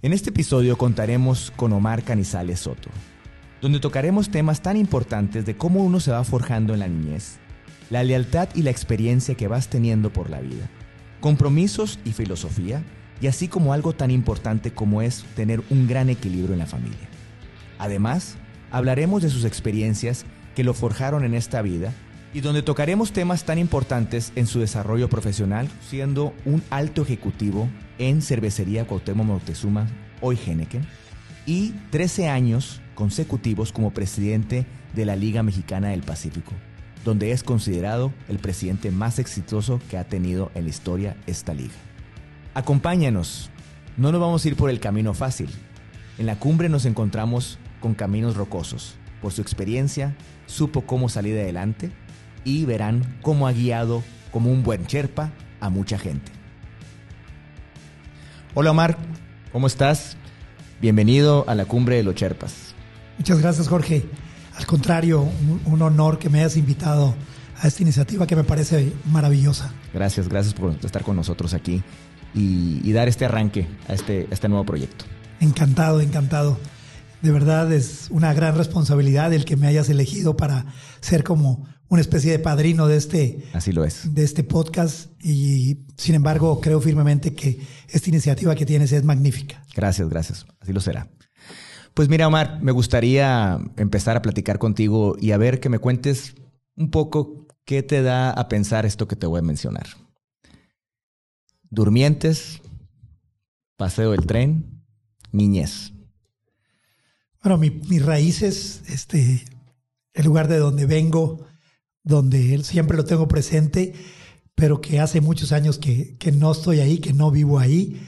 En este episodio contaremos con Omar Canizales Soto, donde tocaremos temas tan importantes de cómo uno se va forjando en la niñez, la lealtad y la experiencia que vas teniendo por la vida, compromisos y filosofía, y así como algo tan importante como es tener un gran equilibrio en la familia. Además, hablaremos de sus experiencias que lo forjaron en esta vida y donde tocaremos temas tan importantes en su desarrollo profesional, siendo un alto ejecutivo en Cervecería Cuauhtémoc Moctezuma, hoy Heineken, y 13 años consecutivos como presidente de la Liga Mexicana del Pacífico, donde es considerado el presidente más exitoso que ha tenido en la historia esta liga. Acompáñanos, no nos vamos a ir por el camino fácil. En la cumbre nos encontramos con caminos rocosos. Por su experiencia, supo cómo salir adelante y verán cómo ha guiado como un buen Sherpa a mucha gente. Hola Omar, ¿cómo estás? Bienvenido a la cumbre de los Sherpas. Muchas gracias Jorge. Al contrario, un, un honor que me hayas invitado a esta iniciativa que me parece maravillosa. Gracias, gracias por estar con nosotros aquí y, y dar este arranque a este, a este nuevo proyecto. Encantado, encantado. De verdad es una gran responsabilidad el que me hayas elegido para ser como una especie de padrino de este, Así lo es. de este podcast y sin embargo creo firmemente que esta iniciativa que tienes es magnífica. Gracias, gracias. Así lo será. Pues mira, Omar, me gustaría empezar a platicar contigo y a ver que me cuentes un poco qué te da a pensar esto que te voy a mencionar. Durmientes, paseo del tren, niñez. Bueno, mi- mis raíces, este, el lugar de donde vengo, donde siempre lo tengo presente, pero que hace muchos años que, que no estoy ahí, que no vivo ahí,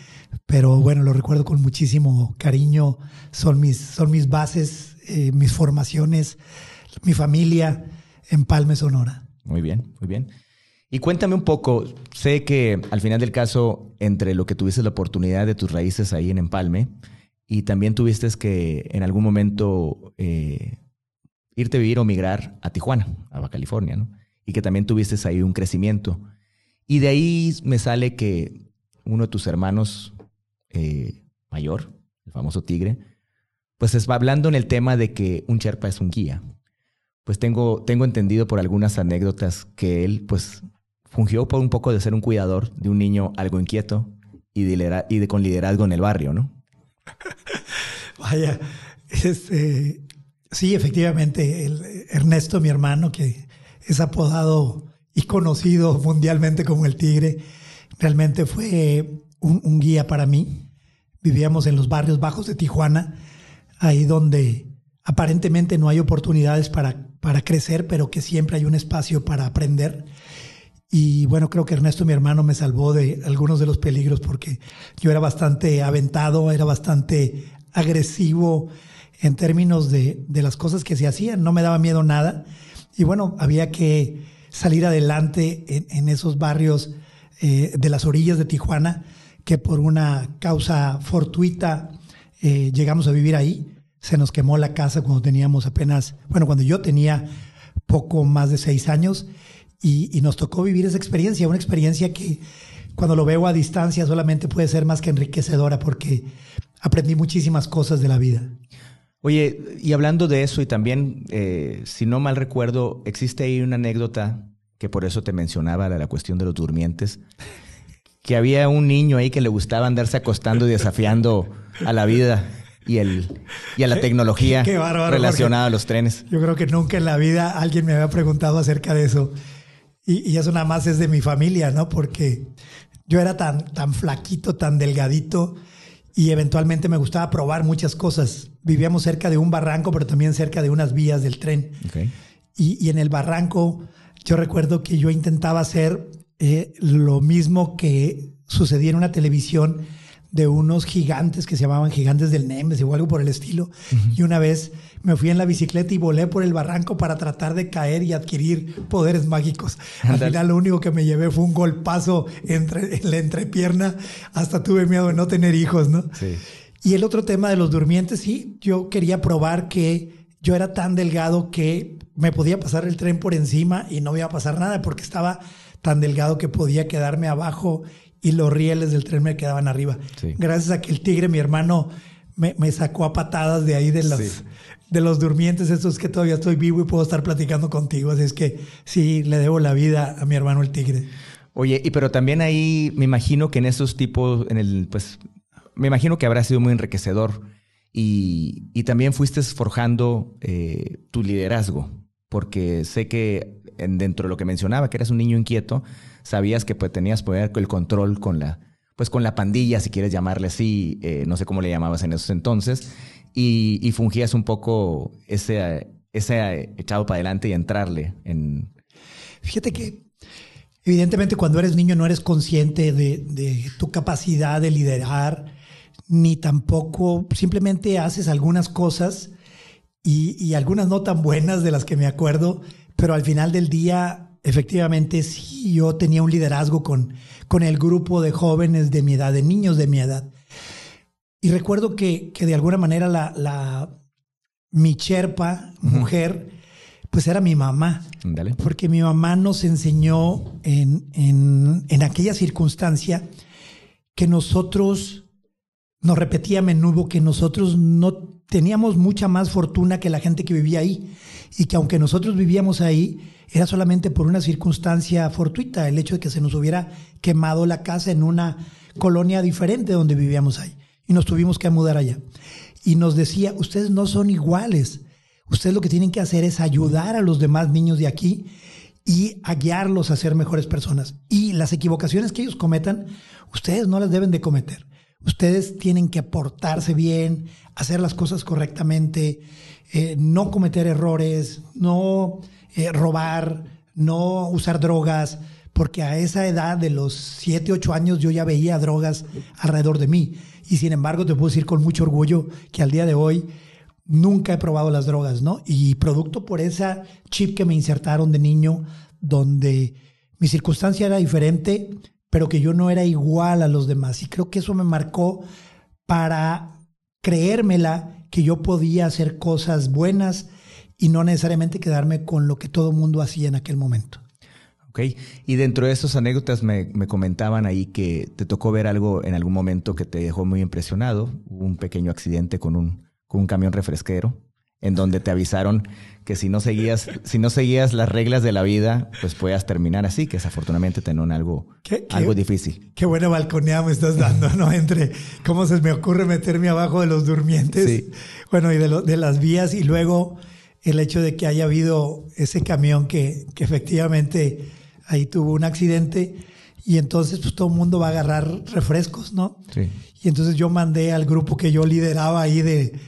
pero bueno, lo recuerdo con muchísimo cariño, son mis, son mis bases, eh, mis formaciones, mi familia en Palme, Sonora. Muy bien, muy bien. Y cuéntame un poco, sé que al final del caso, entre lo que tuviste la oportunidad de tus raíces ahí en Empalme, y también tuviste que en algún momento eh, irte a vivir o migrar a Tijuana, a California, ¿no? Y que también tuviste ahí un crecimiento. Y de ahí me sale que uno de tus hermanos eh, mayor, el famoso tigre, pues es- va hablando en el tema de que un Sherpa es un guía. Pues tengo, tengo entendido por algunas anécdotas que él pues fungió por un poco de ser un cuidador de un niño algo inquieto y, y de, con liderazgo en el barrio, ¿no? Vaya, este, sí, efectivamente, Ernesto, mi hermano, que es apodado y conocido mundialmente como el Tigre, realmente fue un, un guía para mí. Vivíamos en los barrios bajos de Tijuana, ahí donde aparentemente no hay oportunidades para, para crecer, pero que siempre hay un espacio para aprender. Y bueno, creo que Ernesto, mi hermano, me salvó de algunos de los peligros porque yo era bastante aventado, era bastante agresivo en términos de, de las cosas que se hacían, no me daba miedo nada. Y bueno, había que salir adelante en, esos barrios eh, de las orillas de Tijuana, que por una causa fortuita eh, llegamos a vivir ahí. Se nos quemó la casa cuando teníamos apenas, bueno, cuando yo tenía poco más de seis años y, y nos tocó vivir esa experiencia, una experiencia que cuando lo veo a distancia solamente puede ser más que enriquecedora porque aprendí muchísimas cosas de la vida. Oye, y hablando de eso, y también, eh, si no mal recuerdo, existe ahí una anécdota que por eso te mencionaba, la, la cuestión de los durmientes, que había un niño ahí que le gustaba andarse acostando y desafiando a la vida y, el, y a la tecnología Qué bárbaro, relacionada a los trenes. Yo creo que nunca en la vida alguien me había preguntado acerca de eso. Y, y eso nada más es de mi familia, ¿no? Porque yo era tan, tan flaquito, tan delgadito y eventualmente me gustaba probar muchas cosas. Vivíamos cerca de un barranco, pero también cerca de unas vías del tren. Y, y en el barranco yo recuerdo que yo intentaba hacer eh, lo mismo que sucedía en una televisión de unos gigantes que se llamaban gigantes del Nemes o algo por el estilo. Y una vez me fui en la bicicleta y volé por el barranco para tratar de caer y adquirir poderes mágicos. Al final lo único que me llevé fue un golpazo entre, en la entrepierna. Hasta tuve miedo de no tener hijos, ¿no? Sí. Y el otro tema de los durmientes, sí, yo quería probar que yo era tan delgado que me podía pasar el tren por encima y no iba a pasar nada porque estaba tan delgado que podía quedarme abajo y los rieles del tren me quedaban arriba. Gracias a que el tigre, mi hermano, me, sacó a patadas de ahí de los, de los durmientes, estos que todavía estoy vivo y puedo estar platicando contigo. Así es que sí, le debo la vida a mi hermano el tigre. Oye, y pero también ahí me imagino que en esos tipos, en el, pues, me imagino que habrá sido muy enriquecedor y, y también fuiste forjando eh, tu liderazgo, porque sé que dentro de lo que mencionaba, que eras un niño inquieto, sabías que pues, tenías poder el control con la, pues, con la pandilla, si quieres llamarle así, eh, no sé cómo le llamabas en esos entonces, y, y fungías un poco ese, ese echado para adelante y entrarle en... Fíjate que evidentemente cuando eres niño no eres consciente de, de tu capacidad de liderar, ni tampoco simplemente haces algunas cosas y, algunas no tan buenas de las que me acuerdo, pero al final del día, efectivamente, sí, yo tenía un liderazgo con, con el grupo de jóvenes de mi edad, de niños de mi edad. Y recuerdo que, de alguna manera la, la mi cherpa, mujer, pues era mi mamá. Porque mi mamá nos enseñó en, en, en aquella circunstancia que nosotros nos repetía a menudo que nosotros no teníamos mucha más fortuna que la gente que vivía ahí y que aunque nosotros vivíamos ahí, era solamente por una circunstancia fortuita, el hecho de que se nos hubiera quemado la casa en una colonia diferente donde vivíamos ahí y nos tuvimos que mudar allá. Y nos decía, ustedes no son iguales, ustedes lo que tienen que hacer es ayudar a los demás niños de aquí y a guiarlos a ser mejores personas. Y las equivocaciones que ellos cometan, ustedes no las deben de cometer. Ustedes tienen que portarse bien, hacer las cosas correctamente, eh, no cometer errores, no eh, robar, no usar drogas, porque a esa edad de los 7, 8 años yo ya veía drogas alrededor de mí. Y sin embargo te puedo decir con mucho orgullo que al día de hoy nunca he probado las drogas, ¿no? Y producto por esa chip que me insertaron de niño, donde mi circunstancia era diferente, pero que yo no era igual a los demás. Y creo que eso me marcó para creérmela que yo podía hacer cosas buenas y no necesariamente quedarme con lo que todo mundo hacía en aquel momento. Ok, y dentro de esas anécdotas me, me, comentaban ahí que te tocó ver algo en algún momento que te dejó muy impresionado, un pequeño accidente con un, con un camión refresquero en donde te avisaron que si no seguías, si no seguías las reglas de la vida, pues puedas terminar así, que desafortunadamente tenían algo, algo difícil. Qué buena balconea me estás dando, ¿no? Entre cómo se me ocurre meterme abajo de los durmientes, bueno, y de, de las vías, y luego el hecho de que haya habido ese camión que, que efectivamente ahí tuvo un accidente, y entonces pues todo el mundo va a agarrar refrescos, ¿no? Sí. Y entonces yo mandé al grupo que yo lideraba ahí de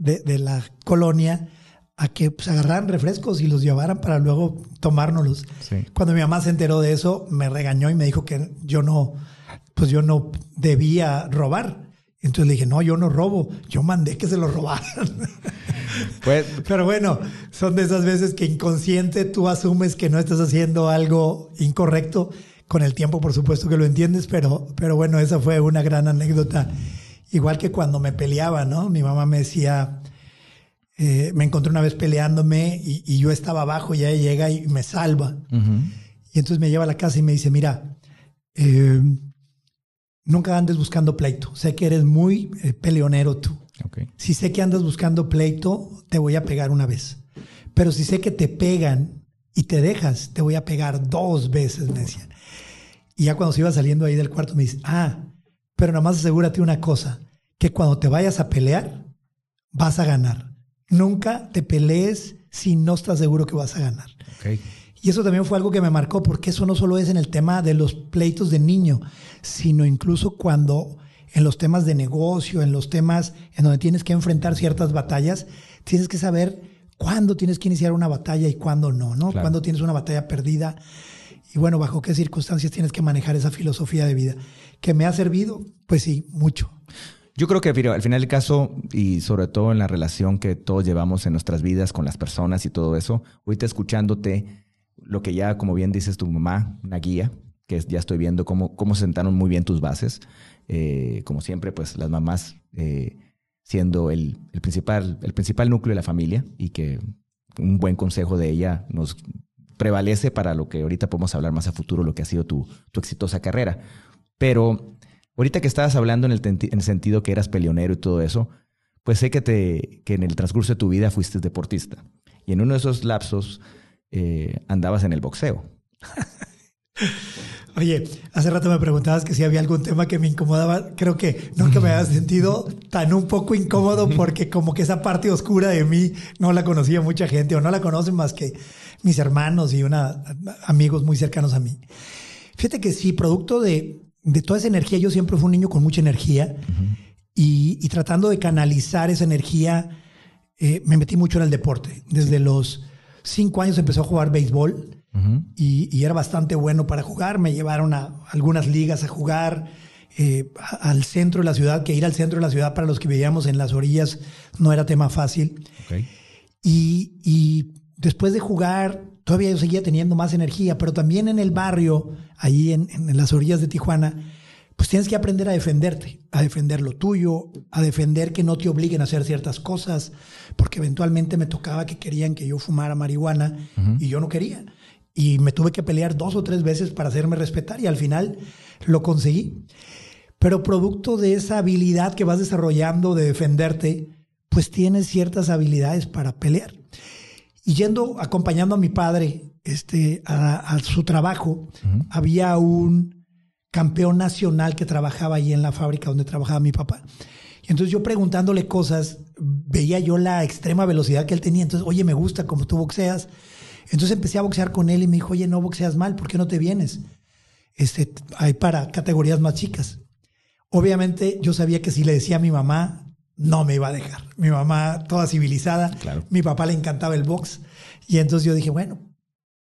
de, la colonia a que pues, agarraran refrescos y los llevaran para luego tomárnoslos. Cuando mi mamá se enteró de eso, me regañó y me dijo que yo no, pues yo no debía robar. Entonces le dije, no, yo no robo, yo mandé que se lo robaran. Pues, Pero bueno, son de esas veces que inconsciente tú asumes que no estás haciendo algo incorrecto. Con el tiempo, por supuesto que lo entiendes, pero, pero bueno, esa fue una gran anécdota Igual que cuando me peleaba, ¿no? Mi mamá me decía, eh, me encontré una vez peleándome y, yo estaba abajo y ella llega y me salva. Y entonces me lleva a la casa y me dice, mira, eh, nunca andes buscando pleito. Sé que eres muy eh, peleonero tú. Si sé que andas buscando pleito, te voy a pegar una vez. Pero si sé que te pegan y te dejas, te voy a pegar dos veces, me decían. Y ya cuando se iba saliendo ahí del cuarto me dice, ah, pero nada más asegúrate una cosa, que cuando te vayas a pelear, vas a ganar. Nunca te pelees si no estás seguro que vas a ganar. Y eso también fue algo que me marcó, porque eso no solo es en el tema de los pleitos de niño, sino incluso cuando en los temas de negocio, en los temas en donde tienes que enfrentar ciertas batallas, tienes que saber cuándo tienes que iniciar una batalla y cuándo no, ¿no? Cuándo tienes una batalla perdida y bueno, bajo qué circunstancias tienes que manejar esa filosofía de vida que me ha servido, pues sí, mucho. Yo creo que al final del caso, y sobre todo en la relación que todos llevamos en nuestras vidas con las personas y todo eso, ahorita escuchándote, lo que ya, como bien dices tu mamá, una guía, que ya estoy viendo cómo, cómo sentaron muy bien tus bases. Eh, como siempre, pues las mamás eh, siendo el, el, principal, el principal núcleo de la familia y que un buen consejo de ella nos prevalece para lo que ahorita podemos hablar más a futuro, lo que ha sido tu, tu exitosa carrera. Pero ahorita que estabas hablando en el, en el sentido que eras peleonero y todo eso, pues sé que, te, que en el transcurso de tu vida fuiste deportista. Y en uno de esos lapsos eh, andabas en el boxeo. Oye, hace rato me preguntabas que si había algún tema que me incomodaba. Creo que nunca me había sentido tan un poco incómodo porque como que esa parte oscura de mí no la conocía mucha gente o no la conocen más que mis hermanos y una, amigos muy cercanos a mí. Fíjate que sí, producto de, de toda esa energía, yo siempre fui un niño con mucha energía y, tratando de canalizar esa energía, eh, me metí mucho en el deporte. Desde los cinco años empezó a jugar béisbol y, era bastante bueno para jugar. Me llevaron a algunas ligas a jugar eh, al centro de la ciudad, que ir al centro de la ciudad para los que vivíamos en las orillas no era tema fácil. Y, después de jugar, todavía yo seguía teniendo más energía, pero también en el barrio, ahí en, en las orillas de Tijuana, pues tienes que aprender a defenderte, a defender lo tuyo, a defender que no te obliguen a hacer ciertas cosas, porque eventualmente me tocaba que querían que yo fumara marihuana y yo no quería. Y me tuve que pelear dos o tres veces para hacerme respetar y al final lo conseguí. Pero producto de esa habilidad que vas desarrollando de defenderte, pues tienes ciertas habilidades para pelear. Y yendo, acompañando a mi padre este, a, su trabajo, había un campeón nacional que trabajaba ahí en la fábrica donde trabajaba mi papá. Y entonces yo preguntándole cosas, veía yo la extrema velocidad que él tenía. Entonces, oye, me gusta cómo tú boxeas. Entonces empecé a boxear con él y me dijo, oye, no boxeas mal, ¿por qué no te vienes? Este, hay para categorías más chicas. Obviamente yo sabía que si le decía a mi mamá, no me iba a dejar. Mi mamá, toda civilizada, claro. mi papá le encantaba el box. Y entonces yo dije, bueno,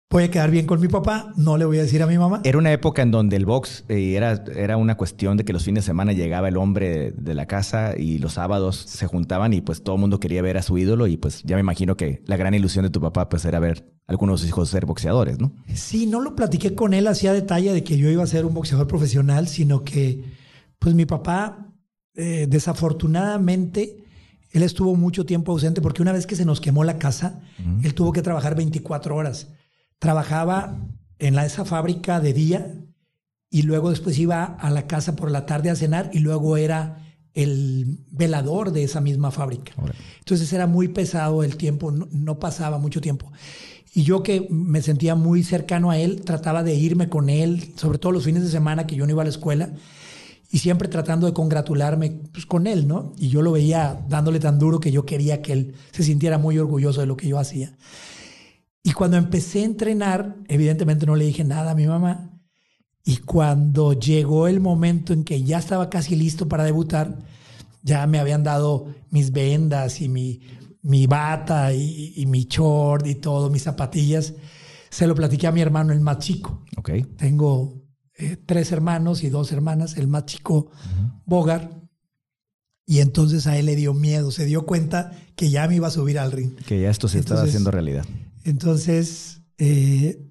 voy a quedar bien con mi papá, no le voy a decir a mi mamá. Era una época en donde el box eh, era, era una cuestión de que los fines de semana llegaba el hombre de, la casa y los sábados se juntaban y pues todo el mundo quería ver a su ídolo y pues ya me imagino que la gran ilusión de tu papá pues era ver a algunos de sus hijos ser boxeadores, ¿no? Sí, no lo platiqué con él hacía detalle de que yo iba a ser un boxeador profesional, sino que pues mi papá eh, desafortunadamente él estuvo mucho tiempo ausente porque una vez que se nos quemó la casa, él tuvo que trabajar 24 horas trabajaba en la, esa fábrica de día y luego después iba a la casa por la tarde a cenar y luego era el velador de esa misma fábrica. Entonces era muy pesado el tiempo, no, pasaba mucho tiempo. Y yo que me sentía muy cercano a él, trataba de irme con él, sobre todo los fines de semana que yo no iba a la escuela, y siempre tratando de congratularme pues, con él, ¿no? Y yo lo veía dándole tan duro que yo quería que él se sintiera muy orgulloso de lo que yo hacía. Y cuando empecé a entrenar, evidentemente no le dije nada a mi mamá. Y cuando llegó el momento en que ya estaba casi listo para debutar, ya me habían dado mis vendas y mi, mi bata y, mi short y todo, mis zapatillas. Se lo platiqué a mi hermano, el más chico. Okay. Tengo eh, tres hermanos y dos hermanas, el más chico, Bogar. Y entonces a él le dio miedo, se dio cuenta que ya me iba a subir al ring. Que ya esto se estaba haciendo realidad. Entonces, eh,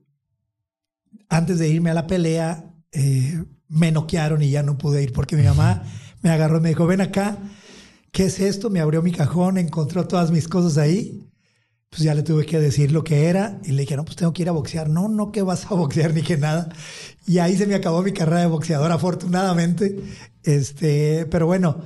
antes de irme a la pelea, eh, me noquearon y ya no pude ir porque mi mamá me agarró y me dijo, ven acá, ¿qué es esto? Me abrió mi cajón, encontró todas mis cosas ahí. Pues ya le tuve que decir lo que era y le dije, no, pues tengo que ir a boxear. No, no que vas a boxear ni que nada. Y ahí se me acabó mi carrera de boxeador, afortunadamente. Este, pero bueno,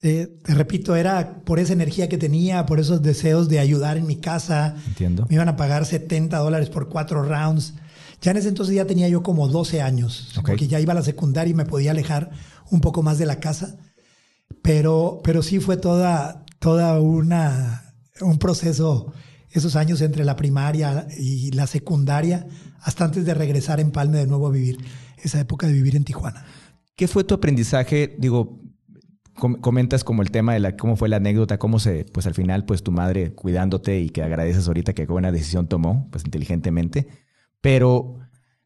eh, te repito, era por esa energía que tenía, por esos deseos de ayudar en mi casa. Entiendo. Me iban a pagar 70 dólares por cuatro rounds. Ya en ese entonces ya tenía yo como 12 años, porque ya iba a la secundaria y me podía alejar un poco más de la casa. Pero, pero sí fue toda, toda una, un proceso esos años entre la primaria y la secundaria, hasta antes de regresar en Palme de nuevo a vivir, esa época de vivir en Tijuana. ¿Qué fue tu aprendizaje? Digo, comentas como el tema de la, cómo fue la anécdota, cómo se, pues al final, pues tu madre cuidándote y que agradeces ahorita que buena decisión tomó, pues inteligentemente. Pero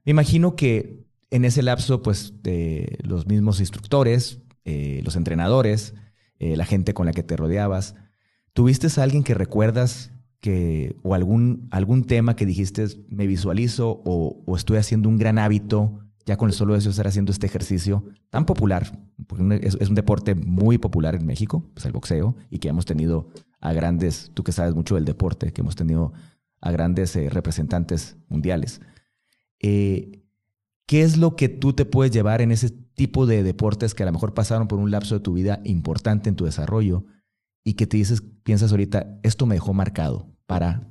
me imagino que en ese lapso, pues de los mismos instructores, eh, los entrenadores, eh, la gente con la que te rodeabas, ¿tuviste alguien que recuerdas que, o algún, algún tema que dijiste, me visualizo o estoy haciendo un gran hábito ya con el solo eso de estar haciendo este ejercicio tan popular, porque es, un deporte muy popular en México, pues el boxeo, y que hemos tenido a grandes, tú que sabes mucho del deporte, que hemos tenido a grandes eh, representantes mundiales. Eh, ¿Qué es lo que tú te puedes llevar en ese tipo de deportes que a lo mejor pasaron por un lapso de tu vida importante en tu desarrollo y que te dices, piensas ahorita, esto me dejó marcado para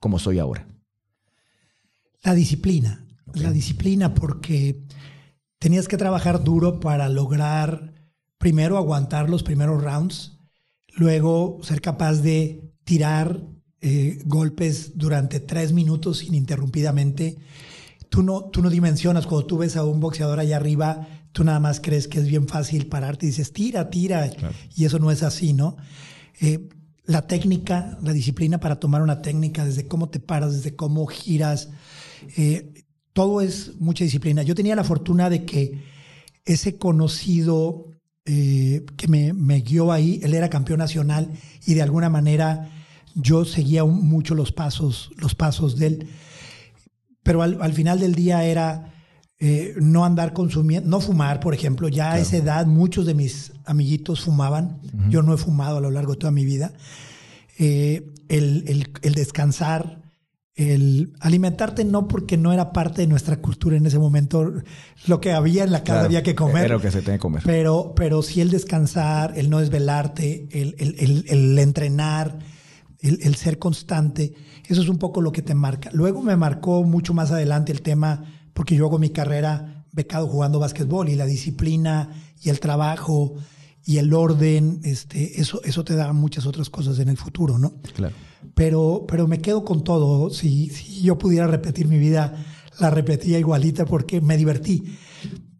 como soy ahora? La disciplina. La disciplina porque tenías que trabajar duro para lograr primero aguantar los primeros rounds, luego ser capaz de tirar eh, golpes durante tres minutos ininterrumpidamente. Tú no, tú no dimensionas cuando tú ves a un boxeador allá arriba, tú nada más crees que es bien fácil pararte y dices, tira, tira, y eso no es así, ¿no? Eh, la técnica, la disciplina para tomar una técnica, desde cómo te paras, desde cómo giras, eh, todo es mucha disciplina. Yo tenía la fortuna de que ese conocido eh, que me, me, guió ahí, él era campeón nacional y de alguna manera yo seguía mucho los pasos, los pasos de él. Pero al, final del día era eh, no andar consumiendo, no fumar, por ejemplo. Ya a esa edad muchos de mis amiguitos fumaban. Yo no he fumado a lo largo de toda mi vida. Eh, el, el, el descansar, el alimentarte no porque no era parte de nuestra cultura en ese momento. Lo que había en la casa había que comer. Era lo que se tenía que comer. Pero, pero sí el descansar, el no desvelarte, el, el, el entrenar, el, ser constante, eso es un poco lo que te marca. Luego me marcó mucho más adelante el tema, porque yo hago mi carrera becado jugando básquetbol y la disciplina y el trabajo y el orden, este, eso, eso te da muchas otras cosas en el futuro, ¿no? Claro. Pero, pero me quedo con todo. Si, si yo pudiera repetir mi vida, la repetía igualita porque me divertí.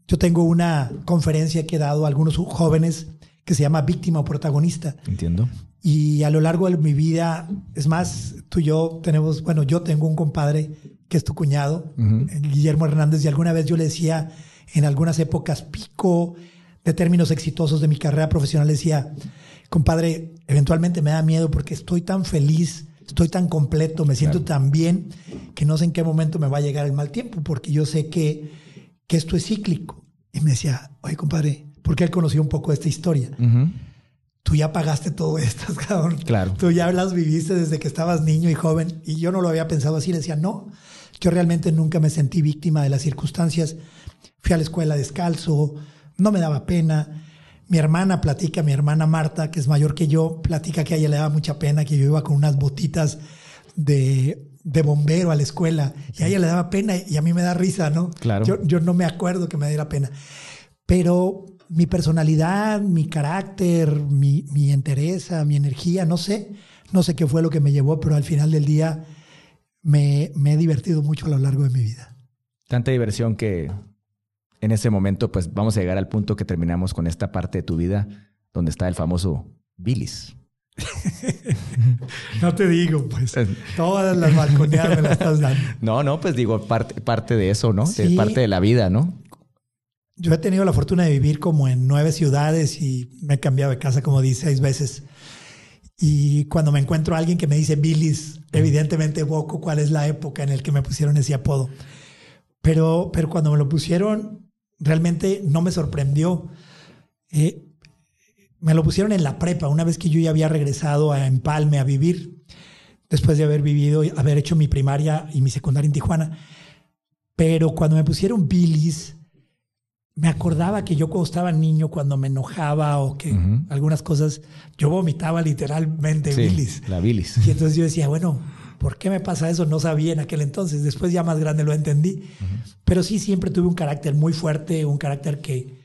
Yo tengo una conferencia que he dado a algunos jóvenes que se llama Víctima o Protagonista. Entiendo. Y a lo largo de mi vida, es más, tú y yo tenemos, bueno, yo tengo un compadre que es tu cuñado, Guillermo Hernández, y alguna vez yo le decía, en algunas épocas pico de términos exitosos de mi carrera profesional, decía, compadre, eventualmente me da miedo porque estoy tan feliz, estoy tan completo, me siento tan bien, que no sé en qué momento me va a llegar el mal tiempo, porque yo sé que, que esto es cíclico. Y me decía, oye, compadre, porque él conocía un poco esta historia. Tú ya pagaste todo esto, cabrón. Claro. Tú ya las viviste desde que estabas niño y joven. Y yo no lo había pensado así. Le decía, no, yo realmente nunca me sentí víctima de las circunstancias. Fui a la escuela descalzo, no me daba pena. Mi hermana platica, mi hermana Marta, que es mayor que yo, platica que a ella le daba mucha pena que yo iba con unas botitas de, de bombero a la escuela. Y a ella le daba pena y a mí me da risa, ¿no? Claro. Yo, yo no me acuerdo que me diera pena. Pero mi personalidad, mi carácter, mi, mi entereza, mi energía, no sé, no sé qué fue lo que me llevó, pero al final del día me, me he divertido mucho a lo largo de mi vida. Tanta diversión que en ese momento, pues vamos a llegar al punto que terminamos con esta parte de tu vida donde está el famoso bilis. no te digo, pues todas las balconeadas me las estás dando. No, no, pues digo, parte, parte de eso, ¿no? Es parte de la vida, ¿no? Yo he tenido la fortuna de vivir como en nueve ciudades y me he cambiado de casa como seis veces. Y cuando me encuentro a alguien que me dice Billis, evidentemente evoco cuál es la época en la que me pusieron ese apodo. Pero, pero cuando me lo pusieron, realmente no me sorprendió. Eh, me lo pusieron en la prepa, una vez que yo ya había regresado a Empalme a vivir, después de haber vivido, haber hecho mi primaria y mi secundaria en Tijuana. Pero cuando me pusieron Billis, me acordaba que yo cuando estaba niño, cuando me enojaba o que algunas cosas, yo vomitaba literalmente bilis. La bilis. Y entonces yo decía, bueno, ¿por qué me pasa eso? No sabía en aquel entonces. Después ya más grande lo entendí. Pero sí siempre tuve un carácter muy fuerte, un carácter que,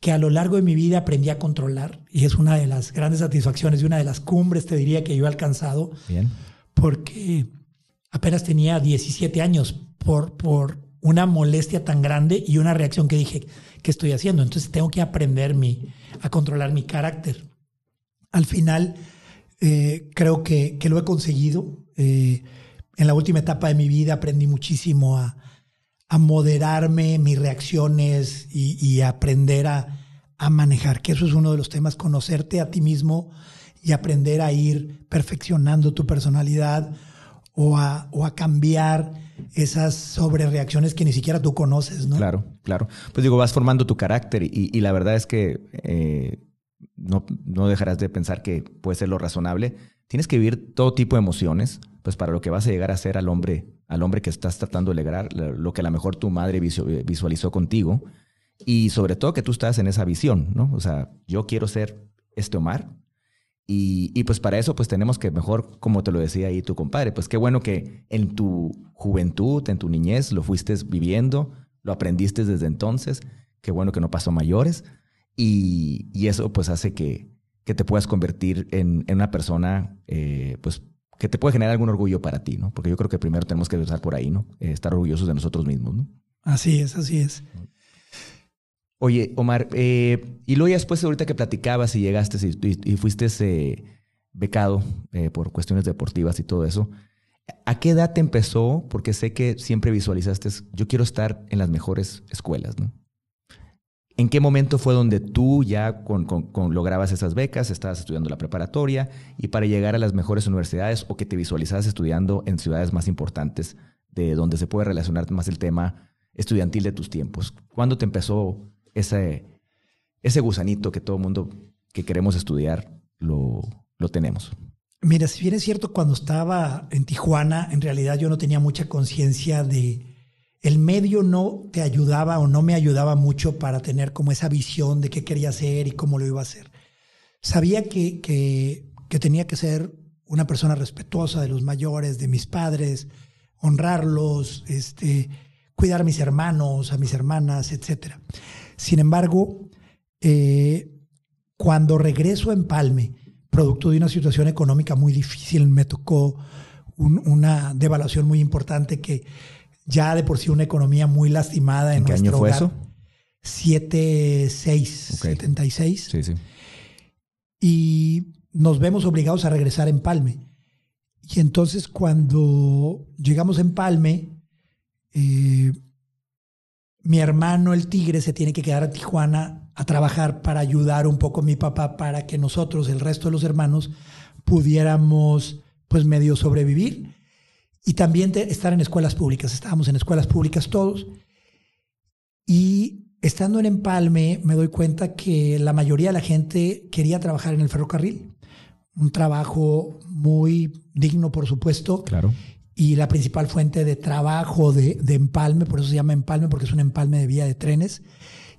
que a lo largo de mi vida aprendí a controlar. Y es una de las grandes satisfacciones y una de las cumbres, te diría, que yo he alcanzado. Bien. Porque apenas tenía 17 años por, por una molestia tan grande y una reacción que dije, ¿qué estoy haciendo? Entonces tengo que aprender mi, a controlar mi carácter. Al final, eh, creo que, que, lo he conseguido. Eh, en la última etapa de mi vida aprendí muchísimo a, moderarme mis reacciones y, aprender a, manejar, que eso es uno de los temas, conocerte a ti mismo y aprender a ir perfeccionando tu personalidad o a, o a cambiar esas sobrereacciones que ni siquiera tú conoces, ¿no? Claro, claro. Pues digo, vas formando tu carácter y, la verdad es que eh, no, no dejarás de pensar que puede ser lo razonable. Tienes que vivir todo tipo de emociones, pues para lo que vas a llegar a ser al hombre, al hombre que estás tratando de lograr, lo que a lo mejor tu madre visualizó contigo. Y sobre todo que tú estás en esa visión, ¿no? O sea, yo quiero ser este Omar. Y, y, pues para eso pues tenemos que mejor, como te lo decía ahí tu compadre, pues qué bueno que en tu juventud, en tu niñez, lo fuiste viviendo, lo aprendiste desde entonces, qué bueno que no pasó mayores. Y, y eso pues hace que, que te puedas convertir en, en una persona eh, pues que te puede generar algún orgullo para ti, ¿no? Porque yo creo que primero tenemos que empezar por ahí, ¿no? Eh, estar orgullosos de nosotros mismos, ¿no? Así es, así es. Oye, Omar, eh, y luego ya después ahorita que platicabas y llegaste y, fuiste eh, becado por cuestiones deportivas y todo eso, ¿a qué edad te empezó? Porque sé que siempre visualizaste, yo quiero estar en las mejores escuelas, ¿no? ¿En qué momento fue donde tú ya con, lograbas esas becas, estabas estudiando la preparatoria y para llegar a las mejores universidades o que te visualizabas estudiando en ciudades más importantes de donde se puede relacionar más el tema estudiantil de tus tiempos? ¿Cuándo te empezó ese, ese gusanito que todo mundo que queremos estudiar lo, lo tenemos? Mira, si bien es cierto, cuando estaba en Tijuana, en realidad yo no tenía mucha conciencia de el medio no te ayudaba o no me ayudaba mucho para tener como esa visión de qué quería hacer y cómo lo iba a hacer. Sabía que, que, tenía que ser una persona respetuosa de los mayores, de mis padres, honrarlos, este, cuidar a mis hermanos, a mis hermanas, etc. Sin embargo, eh, cuando regreso a Empalme, producto de una situación económica muy difícil, me tocó una devaluación muy importante que ya de por sí una economía muy lastimada en, ¿En qué año fue eso? 76, 76. Sí, sí. Y nos vemos obligados a regresar en Palme. Y entonces cuando llegamos en Palme, eh, mi hermano el tigre se tiene que quedar a Tijuana a trabajar para ayudar un poco a mi papá para que nosotros, el resto de los hermanos, pudiéramos pues medio sobrevivir y también estar en escuelas públicas. Estábamos en escuelas públicas todos. Y estando en Empalme me doy cuenta que la mayoría de la gente quería trabajar en el ferrocarril. Un trabajo muy digno, por supuesto. Claro. Y la principal fuente de trabajo de, de Empalme, por eso se llama Empalme, porque es un empalme de vía de trenes.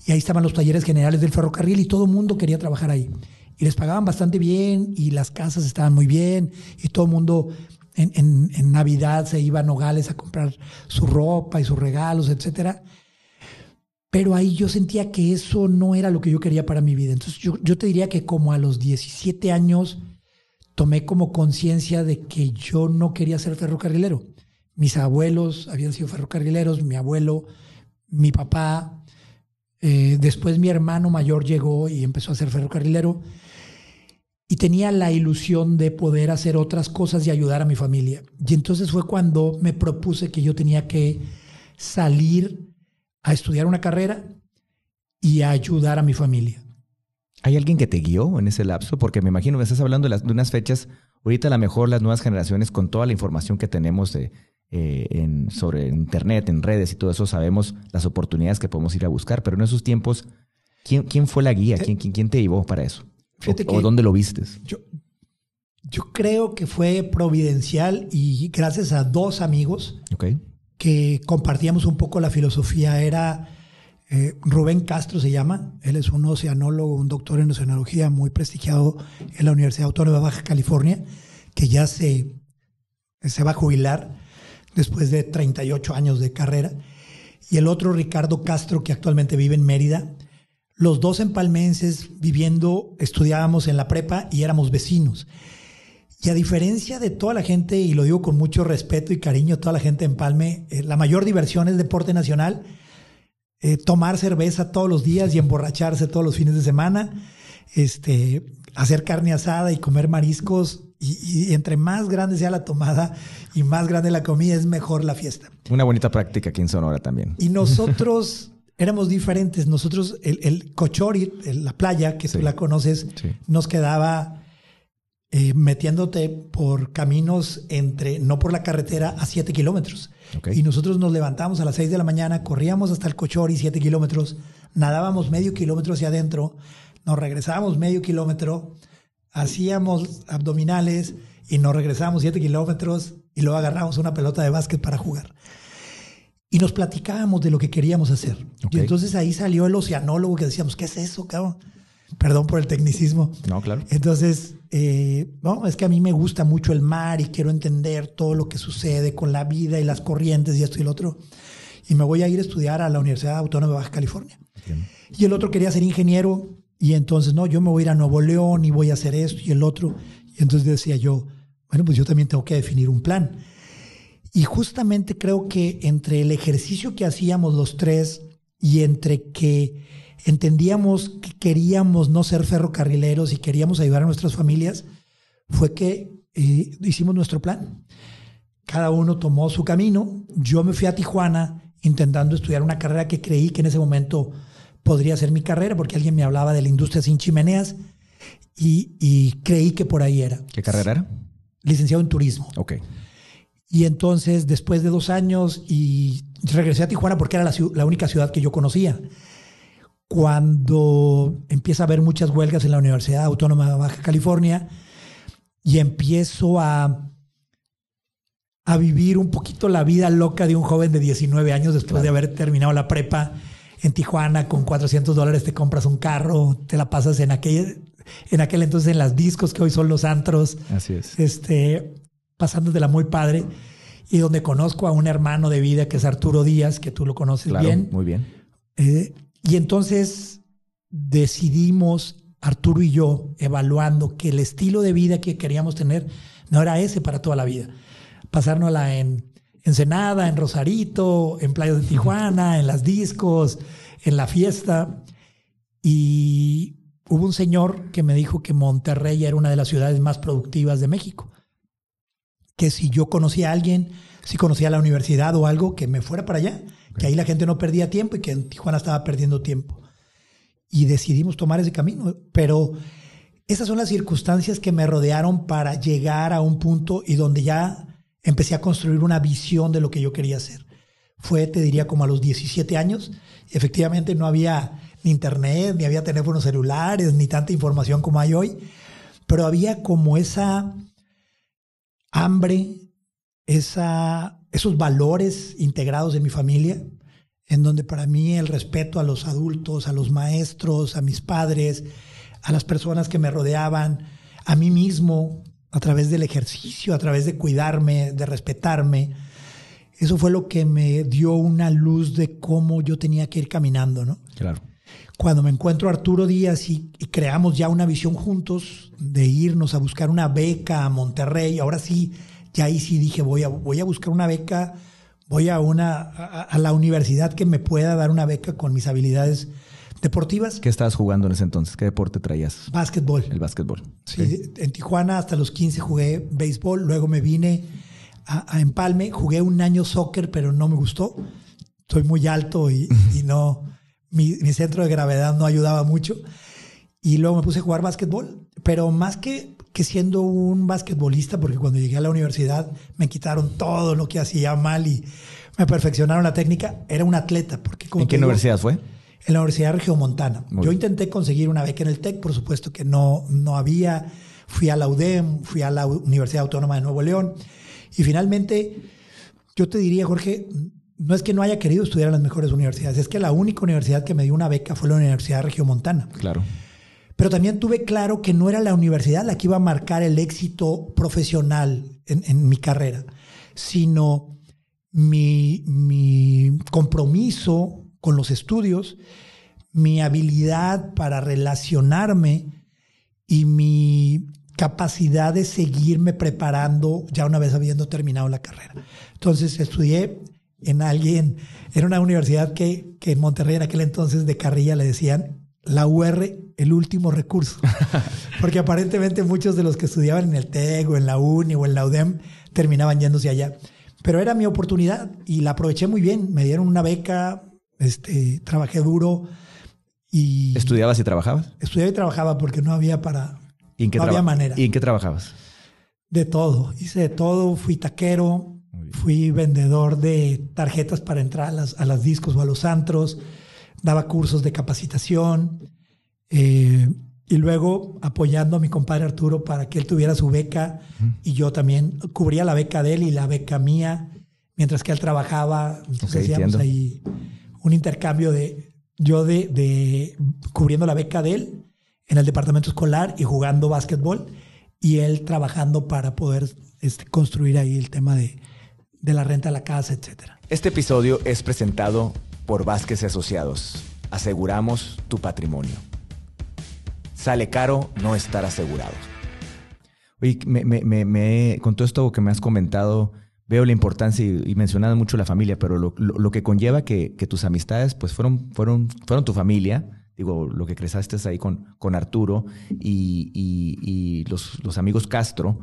Y ahí estaban los talleres generales del ferrocarril y todo el mundo quería trabajar ahí. Y les pagaban bastante bien y las casas estaban muy bien y todo el mundo en, Navidad se iba a Nogales a comprar su ropa y sus regalos, etc. Pero ahí yo sentía que eso no era lo que yo quería para mi vida. Entonces yo, yo te diría que como a los 17 años tomé como conciencia de que yo no quería ser ferrocarrilero. Mis abuelos habían sido ferrocarrileros, mi abuelo, mi papá. Eh, después mi hermano mayor llegó y empezó a ser ferrocarrilero y tenía la ilusión de poder hacer otras cosas y ayudar a mi familia. Y entonces fue cuando me propuse que yo tenía que salir a estudiar una carrera y a ayudar a mi familia. ¿Hay alguien que te guió en ese lapso? Porque me imagino, me estás hablando de, unas fechas, ahorita a lo mejor las nuevas generaciones con toda la información que tenemos de, eh, en, sobre internet, en redes y todo eso, sabemos las oportunidades que podemos ir a buscar, pero en esos tiempos, ¿quién, quién fue la guía? ¿Quién, quién, quién te llevó para eso? O, dónde lo vistes? Yo, yo creo que fue providencial y gracias a dos amigos que compartíamos un poco la filosofía. Era eh, Rubén Castro se llama, él es un oceanólogo, un doctor en oceanología muy prestigiado en la Universidad Autónoma de Baja California, que ya se, se va a jubilar después de 38 años de carrera. Y el otro, Ricardo Castro, que actualmente vive en Mérida, los dos empalmenses viviendo, estudiábamos en la prepa y éramos vecinos. Y a diferencia de toda la gente, y lo digo con mucho respeto y cariño, toda la gente en Palme, eh, la mayor diversión es deporte nacional, eh, tomar cerveza todos los días y emborracharse todos los fines de semana, este, hacer carne asada y comer mariscos. Y, y, entre más grande sea la tomada y más grande la comida, es mejor la fiesta. Una bonita práctica aquí en Sonora también. Y nosotros éramos diferentes. Nosotros, el, el Cochori, la playa, que tú la conoces, nos quedaba eh, metiéndote por caminos entre, no por la carretera, a 7 kilómetros. Y nosotros nos levantamos a las 6 de la mañana, corríamos hasta el Cochori, 7 kilómetros, nadábamos medio kilómetro hacia adentro, nos regresábamos medio kilómetro, hacíamos abdominales y nos regresábamos 7 kilómetros y luego agarramos una pelota de básquet para jugar. Y nos platicábamos de lo que queríamos hacer. Ok. Y entonces ahí salió el oceanólogo que decíamos, ¿qué es eso, cabrón? Perdón por el tecnicismo. No, claro. Entonces, eh, no, es que a mí me gusta mucho el mar y quiero entender todo lo que sucede con la vida y las corrientes y esto y el otro. Y me voy a ir a estudiar a la Universidad Autónoma de Baja California. Entiendo. Y el otro quería ser ingeniero y entonces, no, yo me voy a ir a Nuevo León y voy a hacer esto y el otro. Y entonces decía yo, bueno, pues yo también tengo que definir un plan. Y justamente creo que entre el ejercicio que hacíamos los tres y entre que entendíamos que queríamos no ser ferrocarrileros y queríamos ayudar a nuestras familias, fue que eh, hicimos nuestro plan. Cada uno tomó su camino. Yo me fui a Tijuana intentando estudiar una carrera que creí que en ese momento podría ser mi carrera, porque alguien me hablaba de la industria sin chimeneas y, y creí que por ahí era. ¿Qué carrera era? Licenciado en turismo. Ok. Y entonces, después de dos años, y regresé a Tijuana porque era la, única ciudad que yo conocía. Cuando empieza a haber muchas huelgas en la Universidad Autónoma de Baja California y empiezo a, a vivir un poquito la vida loca de un joven de 19 años después de haber terminado la prepa en Tijuana con 400 dólares te compras un carro, te la pasas en aquel, en aquel entonces en las discos que hoy son los antros Así es. este, pasándotela muy padre, y donde conozco a un hermano de vida que es Arturo Díaz, que tú lo conoces Claro, bien. muy bien. Eh, y entonces decidimos, Arturo y yo, evaluando que el estilo de vida que queríamos tener no era ese para toda la vida. Pasárnosla en Ensenada, en Rosarito, en playas de Tijuana, en las discos, en la fiesta. Y hubo un señor que me dijo que Monterrey era una de las ciudades más productivas de México. Que si yo conocía a alguien, si conocía la universidad o algo, que me fuera para allá. Que ahí la gente no perdía tiempo y que en Tijuana estaba perdiendo tiempo. Y decidimos tomar ese camino. Pero esas son las circunstancias que me rodearon para llegar a un punto y donde ya empecé a construir una visión de lo que yo quería hacer. Fue, te diría, como a los 17 años. Efectivamente no había ni internet, ni había teléfonos celulares, ni tanta información como hay hoy, pero había como esa hambre, esos valores integrados en mi familia, en donde para mí el respeto a los adultos, a los maestros, a mis padres, a las personas que me rodeaban, a mí mismo, a través del ejercicio, a través de cuidarme, de respetarme, eso fue lo que me dio una luz de cómo yo tenía que ir caminando, ¿no? Claro. Cuando me encuentro a Arturo Díaz y, y creamos ya una visión juntos de irnos a buscar una beca a Monterrey, ahora sí, ya ahí sí dije, voy a, voy a buscar una beca, voy a, una, a, a la universidad que me pueda dar una beca con mis habilidades deportivas. ¿Qué estabas jugando en ese entonces? ¿Qué deporte traías? Básquetbol. El básquetbol. Sí, en Tijuana hasta los 15 jugué béisbol, luego me vine a, a Empalme, jugué un año soccer, pero no me gustó. Soy muy alto y, y no, mi, mi, centro de gravedad no ayudaba mucho. Y luego me puse a jugar básquetbol, pero más que, que siendo un basquetbolista, porque cuando llegué a la universidad me quitaron todo lo que hacía mal y me perfeccionaron la técnica, era un atleta. Porque como ¿En qué digo, universidad fue? En la Universidad Regiomontana. Muy Yo intenté conseguir una beca en el TEC, por supuesto que no, no había. Fui a la UDEM, fui a la Universidad Autónoma de Nuevo León. Y finalmente, yo te diría, Jorge, no es que no haya querido estudiar en las mejores universidades, es que la única universidad que me dio una beca fue la Universidad Regiomontana. Claro. Pero también tuve claro que no era la universidad la que iba a marcar el éxito profesional en, en mi carrera, sino mi, mi compromiso con los estudios, mi habilidad para relacionarme y mi capacidad de seguirme preparando ya una vez habiendo terminado la carrera. Entonces estudié en alguien, era una universidad que, que en Monterrey en aquel entonces de carrilla le decían la UR el último recurso. Porque aparentemente muchos de los que estudiaban en el TEC o en la UNI o en la UDEM terminaban yéndose allá. Pero era mi oportunidad y la aproveché muy bien. Me dieron una beca, este, trabajé duro y... ¿Estudiabas y trabajabas? Estudiaba y trabajaba porque no había para... ¿Y en qué no había manera. ¿Y en qué trabajabas? De todo. Hice de todo. Fui taquero. Fui vendedor de tarjetas para entrar a las, a las discos o a los antros, daba cursos de capacitación eh, y luego apoyando a mi compadre Arturo para que él tuviera su beca y yo también cubría la beca de él y la beca mía mientras que él trabajaba. Entonces hacíamos ahí un intercambio de yo de, de, cubriendo la beca de él en el departamento escolar y jugando básquetbol y él trabajando para poder este, construir ahí el tema de, de la renta de la casa, etcétera. Este episodio es presentado por Vázquez Asociados. Aseguramos tu patrimonio. Sale caro no estar asegurado. Oye, me, me, me, con todo esto que me has comentado, veo la importancia y, y mencionado mucho la familia, pero lo, lo, que conlleva que, que, tus amistades pues fueron, fueron, fueron tu familia, digo, lo que creciste ahí con, con Arturo y, y, y los, los, amigos Castro,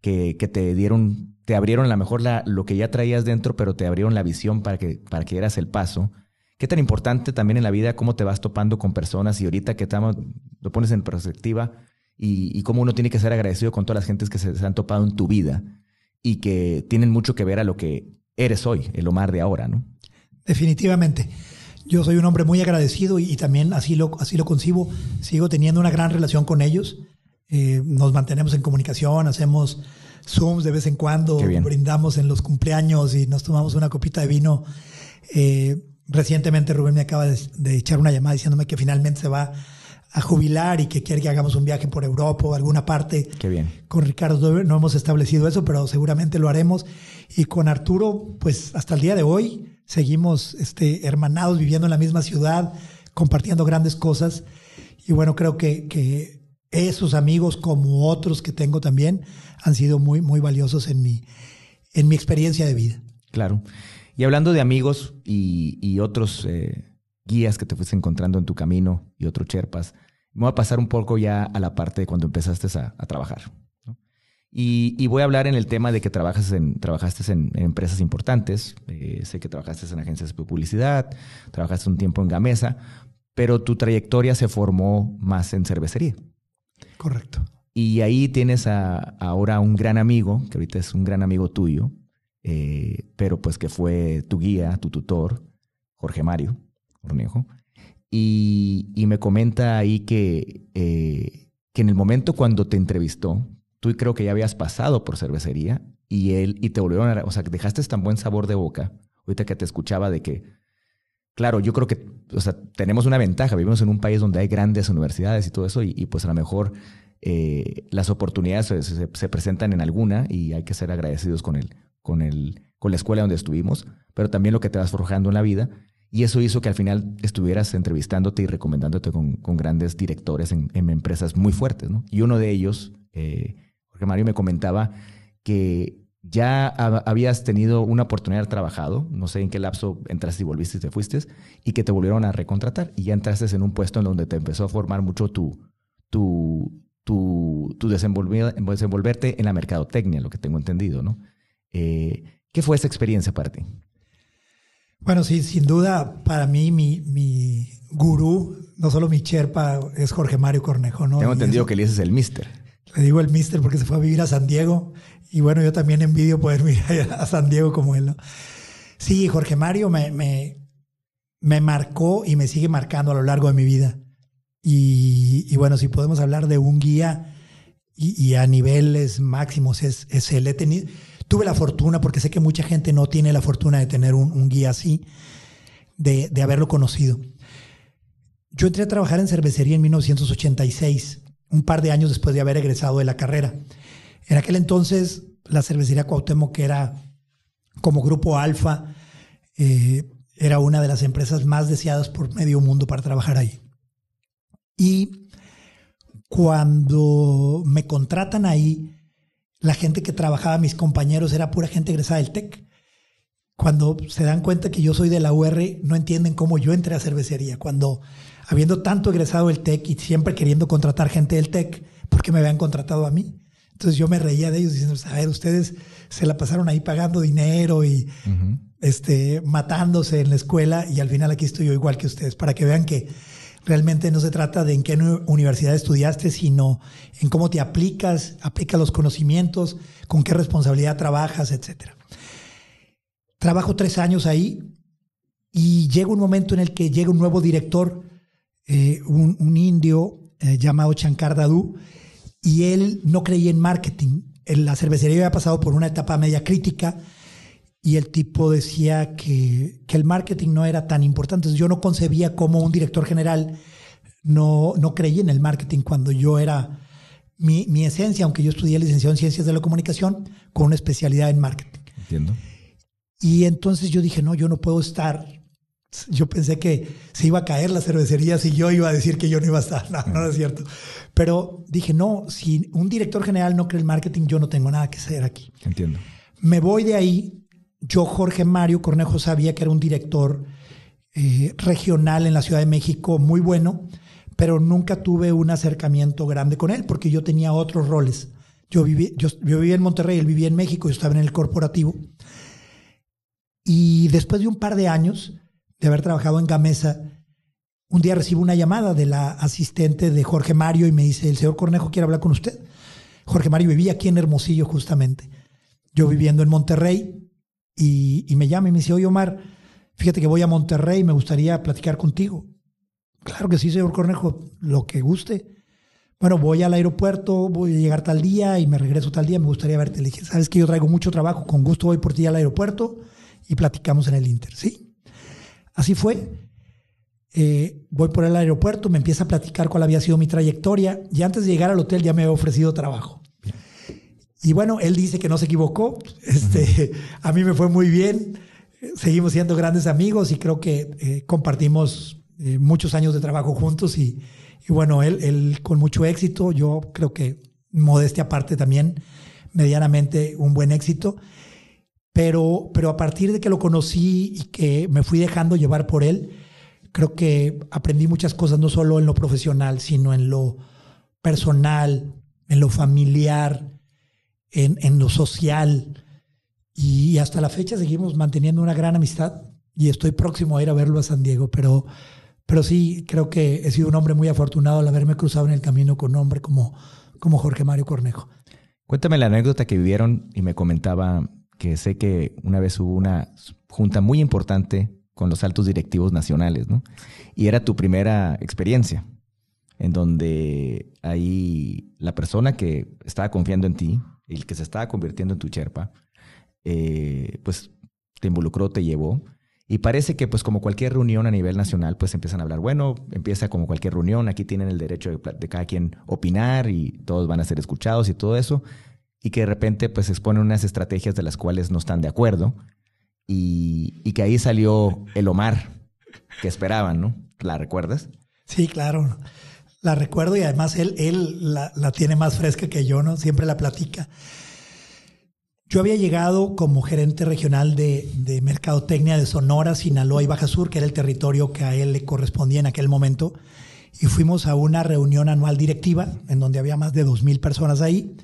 que, que, te dieron, te abrieron a lo mejor la, lo que ya traías dentro, pero te abrieron la visión para que, para que dieras el paso. ¿Qué tan importante también en la vida cómo te vas topando con personas y ahorita que estamos, lo pones en perspectiva y, cómo uno tiene que ser agradecido con todas las gentes que se, se han topado en tu vida? y que tienen mucho que ver a lo que eres hoy, el Omar de ahora, ¿no? Definitivamente. Yo soy un hombre muy agradecido y, y también así lo, así lo concibo. Sigo teniendo una gran relación con ellos. Eh, nos mantenemos en comunicación, hacemos Zooms de vez en cuando, brindamos en los cumpleaños y nos tomamos una copita de vino. Eh, recientemente Rubén me acaba de, de, echar una llamada diciéndome que finalmente se va a jubilar y que quiere que hagamos un viaje por Europa o alguna parte. Qué bien. Con Ricardo no hemos establecido eso, pero seguramente lo haremos. Y con Arturo, pues hasta el día de hoy seguimos este, hermanados, viviendo en la misma ciudad, compartiendo grandes cosas. Y bueno, creo que, que esos amigos, como otros que tengo también, han sido muy, muy valiosos en mi, en mi experiencia de vida. Claro. Y hablando de amigos y, otros eh, guías que te fuiste encontrando en tu camino y otros cherpas, me voy a pasar un poco ya a la parte de cuando empezaste a, trabajar. Y, voy a hablar en el tema de que trabajas trabajaste en, en empresas importantes. Eh, sé que trabajaste en agencias de publicidad, trabajaste un tiempo en Gamesa, pero tu trayectoria se formó más en cervecería. Correcto. Y ahí tienes a, ahora un gran amigo, que ahorita es un gran amigo tuyo, eh, pero pues que fue tu guía, tu tutor, Jorge Mario Cornejo. Y, me comenta ahí que, eh, que en el momento cuando te entrevistó, tú creo que ya habías pasado por cervecería y él, y te volvieron a, o sea, dejaste tan buen sabor de boca, ahorita que te escuchaba de que, claro, yo creo que, o sea, tenemos una ventaja, vivimos en un país donde hay grandes universidades y todo eso, y, y pues a lo mejor eh, las oportunidades se, se, se, presentan en alguna y hay que ser agradecidos con, el, con, el, con la escuela donde estuvimos, pero también lo que te vas forjando en la vida y eso hizo que al final estuvieras entrevistándote y recomendándote con, grandes directores en, empresas muy fuertes. Y uno de ellos, eh, Jorge Mario, me comentaba que ya habías tenido una oportunidad de trabajado, no sé en qué lapso entraste y volviste y te fuiste, y que te volvieron a recontratar y ya entraste en un puesto en donde te empezó a formar mucho tu, tu, tu, tu desenvolver, desenvolverte en la mercadotecnia, lo que tengo entendido, ¿no? Eh, ¿Qué fue esa experiencia para ti? Bueno, sí, sin duda, para mí, mi, mi gurú, no solo mi cherpa, es Jorge Mario Cornejo, ¿no? Tengo entendido que le dices el mister. Le digo el mister porque se fue a vivir a San Diego. Y bueno, yo también envidio poder vivir a San Diego como él, ¿no? Sí, Jorge Mario me, me, me marcó y me sigue marcando a lo largo de mi vida. Y, bueno, si podemos hablar de un guía y, y a niveles máximos, es, es él. He tenido tuve la fortuna, porque sé que mucha gente no tiene la fortuna de tener un, un guía así, de, de, haberlo conocido. Yo entré a trabajar en cervecería en 1986, un par de años después de haber egresado de la carrera. En aquel entonces, la cervecería Cuauhtémoc, que era como grupo alfa, eh, era una de las empresas más deseadas por medio mundo para trabajar ahí. Y cuando me contratan ahí, la gente que trabajaba, mis compañeros, era pura gente egresada del TEC. Cuando se dan cuenta que yo soy de la UR, no entienden cómo yo entré a cervecería. Cuando, habiendo tanto egresado del TEC y siempre queriendo contratar gente del TEC, ¿por qué me habían contratado a mí? Entonces yo me reía de ellos diciendo, a ver, ustedes se la pasaron ahí pagando dinero y uh -huh. este, matándose en la escuela y al final aquí estoy yo igual que ustedes, para que vean que realmente no se trata de en qué universidad estudiaste, sino en cómo te aplicas, aplicas los conocimientos, con qué responsabilidad trabajas, etc. Trabajo tres años ahí y llega un momento en el que llega un nuevo director, eh, un, un, indio eh, llamado Shankar Dadu, y él no creía en marketing. La cervecería había pasado por una etapa media crítica y el tipo decía que, que, el marketing no era tan importante. Yo no concebía como un director general no, no creía en el marketing cuando yo era mi, mi, esencia, aunque yo estudié licenciado en Ciencias de la Comunicación con una especialidad en marketing. Entiendo. Y entonces yo dije, no, yo no puedo estar. Yo pensé que se iba a caer la cervecería si yo iba a decir que yo no iba a estar. No, no es cierto. Pero dije, no, si un director general no cree el marketing, yo no tengo nada que hacer aquí. Entiendo. Me voy de ahí yo, Jorge Mario Cornejo, sabía que era un director eh, regional en la Ciudad de México muy bueno, pero nunca tuve un acercamiento grande con él porque yo tenía otros roles. Yo, viví, yo, vivía en Monterrey, él vivía en México, yo estaba en el corporativo. Y después de un par de años de haber trabajado en Gamesa, un día recibo una llamada de la asistente de Jorge Mario y me dice, el señor Cornejo quiere hablar con usted. Jorge Mario vivía aquí en Hermosillo justamente. Yo viviendo en Monterrey, y, me llama y me dice, oye Omar, fíjate que voy a Monterrey y me gustaría platicar contigo. Claro que sí, señor Cornejo, lo que guste. Bueno, voy al aeropuerto, voy a llegar tal día y me regreso tal día, me gustaría verte. Le dije, sabes que yo traigo mucho trabajo, con gusto voy por ti al aeropuerto y platicamos en el Inter, ¿sí? Así fue. Eh, voy por el aeropuerto, me empieza a platicar cuál había sido mi trayectoria y antes de llegar al hotel ya me había ofrecido trabajo. Y bueno, él dice que no se equivocó. Este, A mí me fue muy bien. Seguimos siendo grandes amigos y creo que eh, compartimos eh, muchos años de trabajo juntos y, bueno, él, él, con mucho éxito. Yo creo que modestia aparte también, medianamente un buen éxito. Pero, pero a partir de que lo conocí y que me fui dejando llevar por él, creo que aprendí muchas cosas, no solo en lo profesional, sino en lo personal, en lo familiar, en, lo social. Y hasta la fecha seguimos manteniendo una gran amistad y estoy próximo a ir a verlo a San Diego, pero, pero sí creo que he sido un hombre muy afortunado al haberme cruzado en el camino con un hombre como, como Jorge Mario Cornejo. Cuéntame la anécdota que vivieron y me comentaba que sé que una vez hubo una junta muy importante con los altos directivos nacionales, ¿no? Y era tu primera experiencia, en donde ahí la persona que estaba confiando en ti, el que se estaba convirtiendo en tu cherpa, eh, pues te involucró, te llevó. Y parece que, pues, como cualquier reunión a nivel nacional, pues empiezan a hablar. Bueno, empieza como cualquier reunión, aquí tienen el derecho de, cada quien opinar y todos van a ser escuchados y todo eso. Y que de repente, pues, exponen unas estrategias de las cuales no están de acuerdo. Y, que ahí salió el Omar que esperaban, ¿no? ¿La recuerdas? Sí, claro la recuerdo y además él, él la, tiene más fresca que yo, ¿no? Siempre la platica. Yo había llegado como gerente regional de, de, Mercadotecnia de Sonora, Sinaloa y Baja Sur, que era el territorio que a él le correspondía en aquel momento, y fuimos a una reunión anual directiva, en donde había más de 2.000 personas ahí,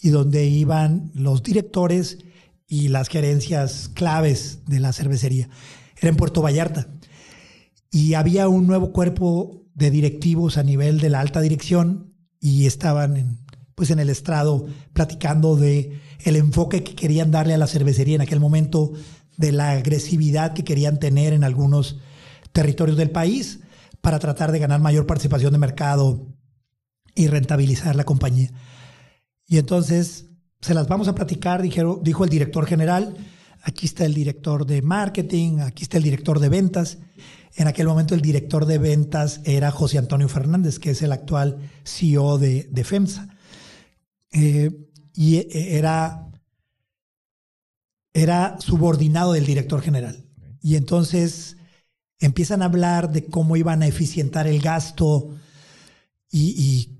y donde iban los directores y las gerencias claves de la cervecería. Era en Puerto Vallarta. Y había un nuevo cuerpo de directivos a nivel de la alta dirección y estaban en, pues en el estrado platicando de el enfoque que querían darle a la cervecería en aquel momento, de la agresividad que querían tener en algunos territorios del país para tratar de ganar mayor participación de mercado y rentabilizar la compañía. Y entonces se las vamos a platicar, dijo el director general, aquí está el director de marketing, aquí está el director de ventas. En aquel momento el director de ventas era José Antonio Fernández, que es el actual CEO de, FEMSA. Eh, y eh, era, era subordinado del director general. Y entonces empiezan a hablar de cómo iban a eficientar el gasto y, y,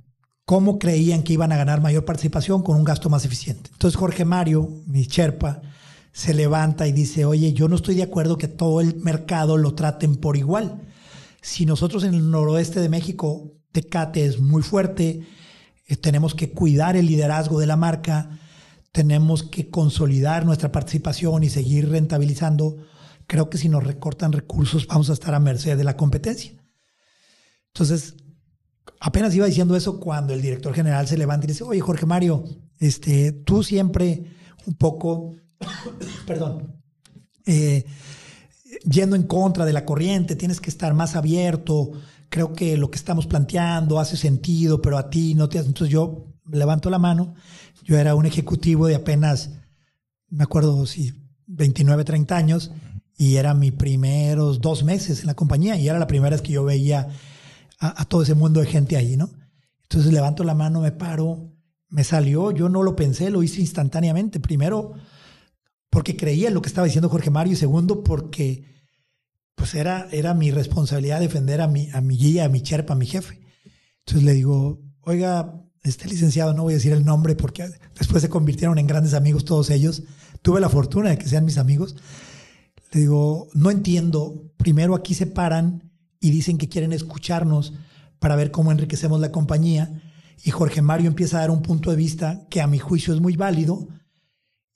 cómo creían que iban a ganar mayor participación con un gasto más eficiente. Entonces Jorge Mario, mi Sherpa, se levanta y dice, oye, yo no estoy de acuerdo que todo el mercado lo traten por igual. Si nosotros en el noroeste de México, Tecate es muy fuerte, eh, tenemos que cuidar el liderazgo de la marca, tenemos que consolidar nuestra participación y seguir rentabilizando. Creo que si nos recortan recursos vamos a estar a merced de la competencia. Entonces, apenas iba diciendo eso cuando el director general se levanta y dice, oye, Jorge Mario, este, tú siempre un poco perdón, eh, yendo en contra de la corriente, tienes que estar más abierto. Creo que lo que estamos planteando hace sentido, pero a ti no te hace. Entonces yo levanto la mano. Yo era un ejecutivo de apenas, me acuerdo si 29, 30 años y era mis primeros dos meses en la compañía y era la primera vez que yo veía a, todo ese mundo de gente ahí, ¿no? Entonces levanto la mano, me paro, me salió, yo no lo pensé, lo hice instantáneamente. Primero, porque creía en lo que estaba diciendo Jorge Mario y segundo, porque pues era, era mi responsabilidad defender a mi, a mi guía, a mi cherpa, a mi jefe. Entonces le digo, oiga, este licenciado, no voy a decir el nombre porque después se convirtieron en grandes amigos todos ellos. Tuve la fortuna de que sean mis amigos. Le digo, no entiendo. Primero aquí se paran y dicen que quieren escucharnos para ver cómo enriquecemos la compañía. Y Jorge Mario empieza a dar un punto de vista que a mi juicio es muy válido.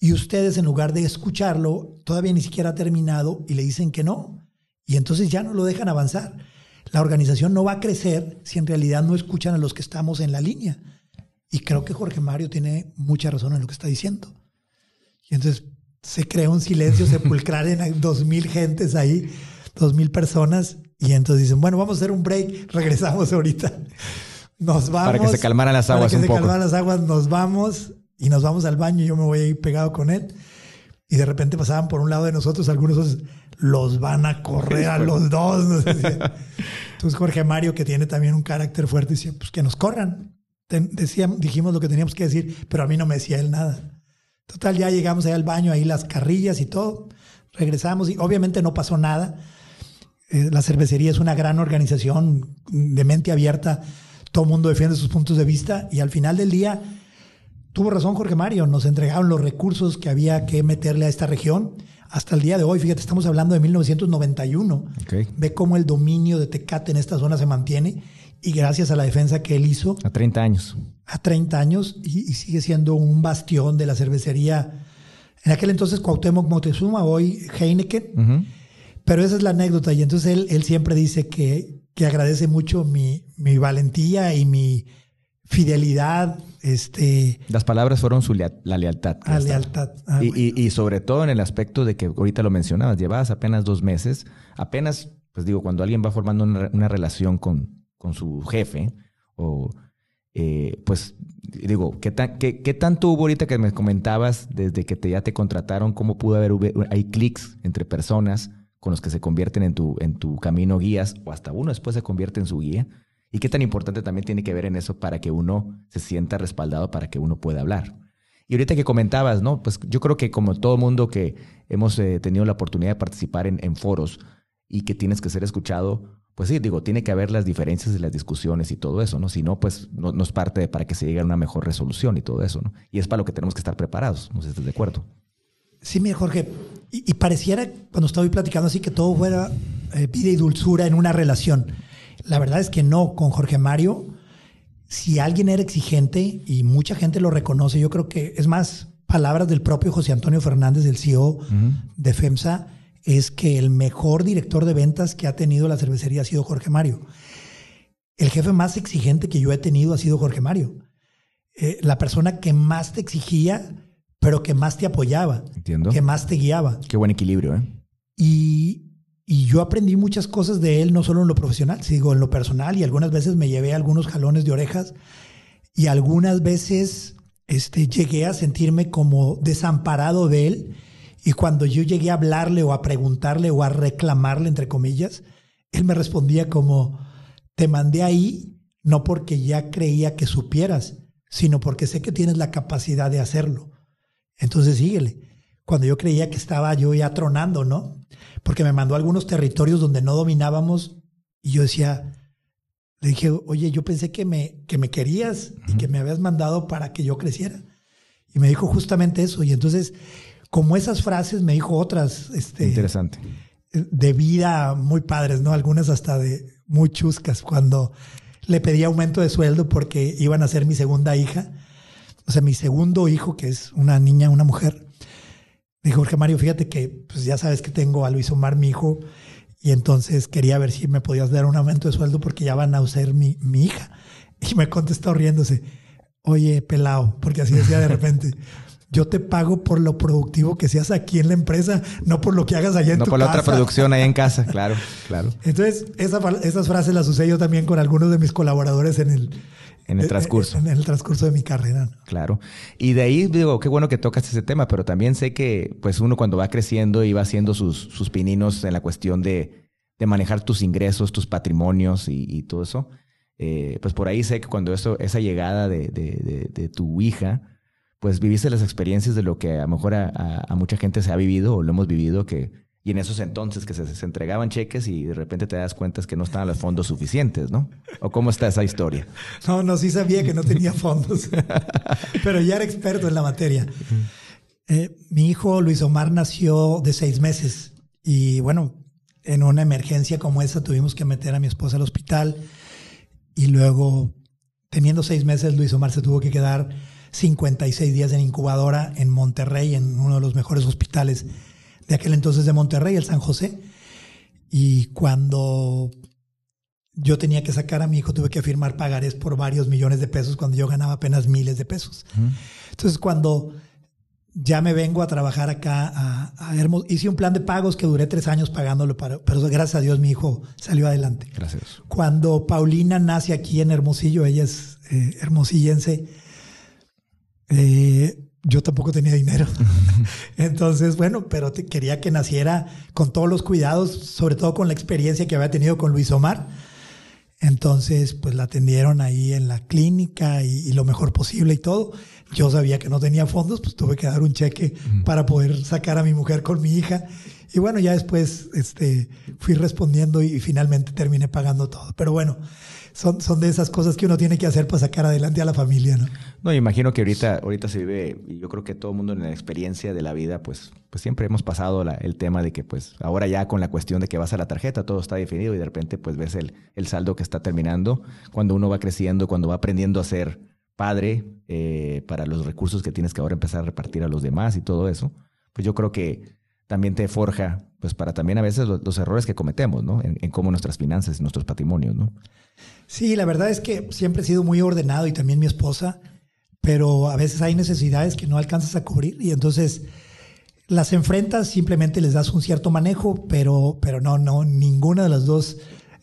Y ustedes, en lugar de escucharlo, todavía ni siquiera ha terminado y le dicen que no. Y entonces ya no lo dejan avanzar. La organización no va a crecer si en realidad no escuchan a los que estamos en la línea. Y creo que Jorge Mario tiene mucha razón en lo que está diciendo. Y entonces se crea un silencio sepulcral en dos mil gentes ahí, dos mil personas. Y entonces dicen, bueno, vamos a hacer un break, regresamos ahorita. Nos vamos. Para que se calmaran las aguas para que se poco. calmaran las aguas, nos vamos y nos vamos al baño. Yo me voy a ir pegado con él. Y de repente pasaban por un lado de nosotros, algunos otros, los van a correr a los dos. Entonces Jorge Mario, que tiene también un carácter fuerte, decía, pues que nos corran. Decíamos, dijimos lo que teníamos que decir, pero a mí no me decía él nada. Total, ya llegamos ahí al baño, ahí las carrillas y todo. Regresamos y obviamente no pasó nada. Eh, la cervecería es una gran organización de mente abierta. Todo el mundo defiende sus puntos de vista y al final del día tuvo razón Jorge Mario. Nos entregaron los recursos que había que meterle a esta región. Hasta el día de hoy, fíjate, estamos hablando de 1991. Ok. Ve cómo el dominio de Tecate en esta zona se mantiene y gracias a la defensa que él hizo A 30 años. a 30 años y, y sigue siendo un bastión de la cervecería. En aquel entonces Cuauhtémoc Moctezuma, hoy Heineken. Ujú. Pero esa es la anécdota y entonces él, él siempre dice que, que agradece mucho mi, mi valentía y mi fidelidad este, Las palabras fueron su lea- la lealtad. que a estaba. lealtad. Ah, Y, bueno. y- y sobre todo en el aspecto de que ahorita lo mencionabas, llevabas apenas dos meses, apenas, pues digo, cuando alguien va formando una, una relación con, con su jefe, o eh, pues digo, ¿qué, tan- qué, qué tanto hubo ahorita que me comentabas desde que te, ya te contrataron? ¿Cómo pudo haber, hay clics entre personas con los que se convierten en tu, en tu camino guías, o hasta uno después se convierte en su guía? ¿Y qué tan importante también tiene que ver en eso para que uno se sienta respaldado, para que uno pueda hablar? Y ahorita que comentabas, ¿no? Pues yo creo que como todo mundo que hemos eh, tenido la oportunidad de participar en, foros y que tienes que ser escuchado, pues sí, digo, tiene que haber las diferencias y las discusiones y todo eso, ¿no? Si no, pues no, no es parte de para que se llegue a una mejor resolución y todo eso, ¿no? Y es para lo que tenemos que estar preparados, no sé si estás de acuerdo. Sí, mira, Jorge, y, y pareciera cuando estaba platicando así que todo fuera eh, vida y dulzura en una relación. La verdad es que no, con Jorge Mario, si alguien era exigente y mucha gente lo reconoce, yo creo que es más palabras del propio José Antonio Fernández, el CEO de FEMSA, es que el mejor director de ventas que ha tenido la cervecería ha sido Jorge Mario. El jefe más exigente que yo he tenido ha sido Jorge Mario. Eh, la persona que más te exigía, pero que más te apoyaba, Entiendo. que más te guiaba. Qué buen equilibrio, ¿eh? Y, y yo aprendí muchas cosas de él, no solo en lo profesional, sino en lo personal, y algunas veces me llevé algunos jalones de orejas, y algunas veces este, llegué a sentirme como desamparado de él, y cuando yo llegué a hablarle o a preguntarle o a reclamarle, entre comillas, él me respondía como, te mandé ahí no porque ya creía que supieras, sino porque sé que tienes la capacidad de hacerlo. Entonces síguele. Cuando yo creía que estaba yo ya tronando, ¿no? Porque me mandó a algunos territorios donde no dominábamos y yo decía, le dije, oye, yo pensé que me, que me querías y que me habías mandado para que yo creciera. Y me dijo justamente eso. Y entonces, como esas frases, me dijo otras este, Interesante. de vida muy padres, ¿no? Algunas hasta de muy chuscas, cuando le pedí aumento de sueldo porque iban a ser mi segunda hija, o sea, mi segundo hijo, que es una niña, una mujer. Me dijo, Jorge Mario, fíjate que pues ya sabes que tengo a Luis Omar, mi hijo, y entonces quería ver si me podías dar un aumento de sueldo porque ya van a ser mi, mi hija. Y me contestó riéndose, oye, pelao, porque así decía de repente, yo te pago por lo productivo que seas aquí en la empresa, no por lo que hagas allá en no tu por la otra producción ahí en casa, claro, claro. Entonces, esas frases las usé yo también con algunos de mis colaboradores en el, en el transcurso. En, el transcurso de mi carrera. Claro. Y de ahí digo, qué bueno que tocas ese tema, pero también sé que pues uno cuando va creciendo y va haciendo sus, sus pininos en la cuestión de, de manejar tus ingresos, tus patrimonios y, todo eso, eh, pues por ahí sé que cuando eso, esa llegada de, de, de tu hija, pues viviste las experiencias de lo que a lo mejor a, mucha gente se ha vivido o lo hemos vivido, que, y en esos entonces que se, entregaban cheques y de repente te das cuenta que no estaban los fondos suficientes, ¿no? ¿O cómo está esa historia? No, no, sí sabía que no tenía fondos, pero ya era experto en la materia. Eh, mi hijo Luis Omar nació de seis meses y bueno, en una emergencia como esa tuvimos que meter a mi esposa al hospital y luego, teniendo seis meses, Luis Omar se tuvo que quedar 56 días en incubadora en Monterrey, en uno de los mejores hospitales de aquel entonces de Monterrey, el San José. Y cuando yo tenía que sacar a mi hijo, tuve que firmar pagarés por varios millones de pesos cuando yo ganaba apenas miles de pesos. Entonces, cuando ya me vengo a trabajar acá a, Hermosillo, hice un plan de pagos que duré tres años pagándolo, para, pero gracias a Dios mi hijo salió adelante. Gracias. Cuando Paulina nace aquí en Hermosillo, ella es eh, hermosillense, eh, yo tampoco tenía dinero. Entonces, bueno, pero quería que naciera con todos los cuidados, sobre todo con la experiencia que había tenido con Luis Omar. Entonces, pues la atendieron ahí en la clínica y, lo mejor posible y todo. Yo sabía que no tenía fondos, pues tuve que dar un cheque para poder sacar a mi mujer con mi hija. Y bueno, ya después este, fui respondiendo y finalmente terminé pagando todo. Pero bueno, son, son de esas cosas que uno tiene que hacer para sacar adelante a la familia, ¿no? No, imagino que ahorita, ahorita se vive, y yo creo que todo el mundo en la experiencia de la vida, pues, pues siempre hemos pasado el tema de que, pues, ahora ya con la cuestión de que vas a la tarjeta, todo está definido y de repente, pues, ves el, el saldo que está terminando. Cuando uno va creciendo, cuando va aprendiendo a ser padre eh, para los recursos que tienes que ahora empezar a repartir a los demás y todo eso, pues yo creo que también te forja, pues para también a veces los, errores que cometemos, ¿no? En, cómo nuestras finanzas y nuestros patrimonios, ¿no? Sí, la verdad es que siempre he sido muy ordenado y también mi esposa, pero a veces hay necesidades que no alcanzas a cubrir y entonces las enfrentas, simplemente les das un cierto manejo, pero, pero no, no, ninguna de las dos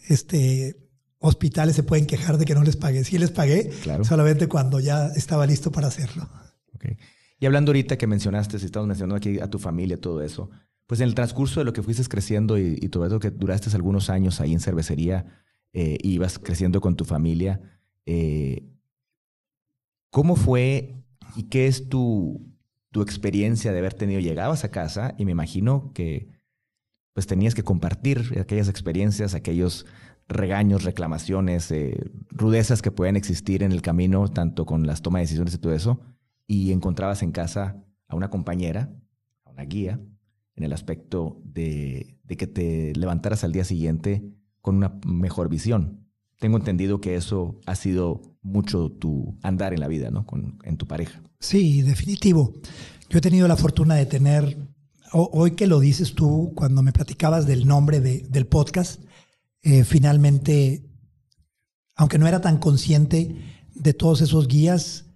este, hospitales se pueden quejar de que no les pagué. Sí les pagué, solamente cuando ya estaba listo para hacerlo. Okay. Y hablando ahorita que mencionaste, si estamos mencionando aquí a tu familia, todo eso, pues en el transcurso de lo que fuiste creciendo y, todo eso que duraste algunos años ahí en cervecería, eh, ibas creciendo con tu familia, eh, ¿cómo fue y qué es tu, tu experiencia de haber tenido? Llegabas a casa y me imagino que pues tenías que compartir aquellas experiencias, aquellos regaños, reclamaciones, eh, rudezas que pueden existir en el camino, tanto con las tomas de decisiones y todo eso y encontrabas en casa a una compañera, a una guía, en el aspecto de, que te levantaras al día siguiente con una mejor visión. Tengo entendido que eso ha sido mucho tu andar en la vida, ¿no? Con, en tu pareja. Sí, definitivo. Yo he tenido la fortuna de tener, hoy que lo dices tú, cuando me platicabas del nombre del podcast, eh, finalmente, aunque no era tan consciente de todos esos guías,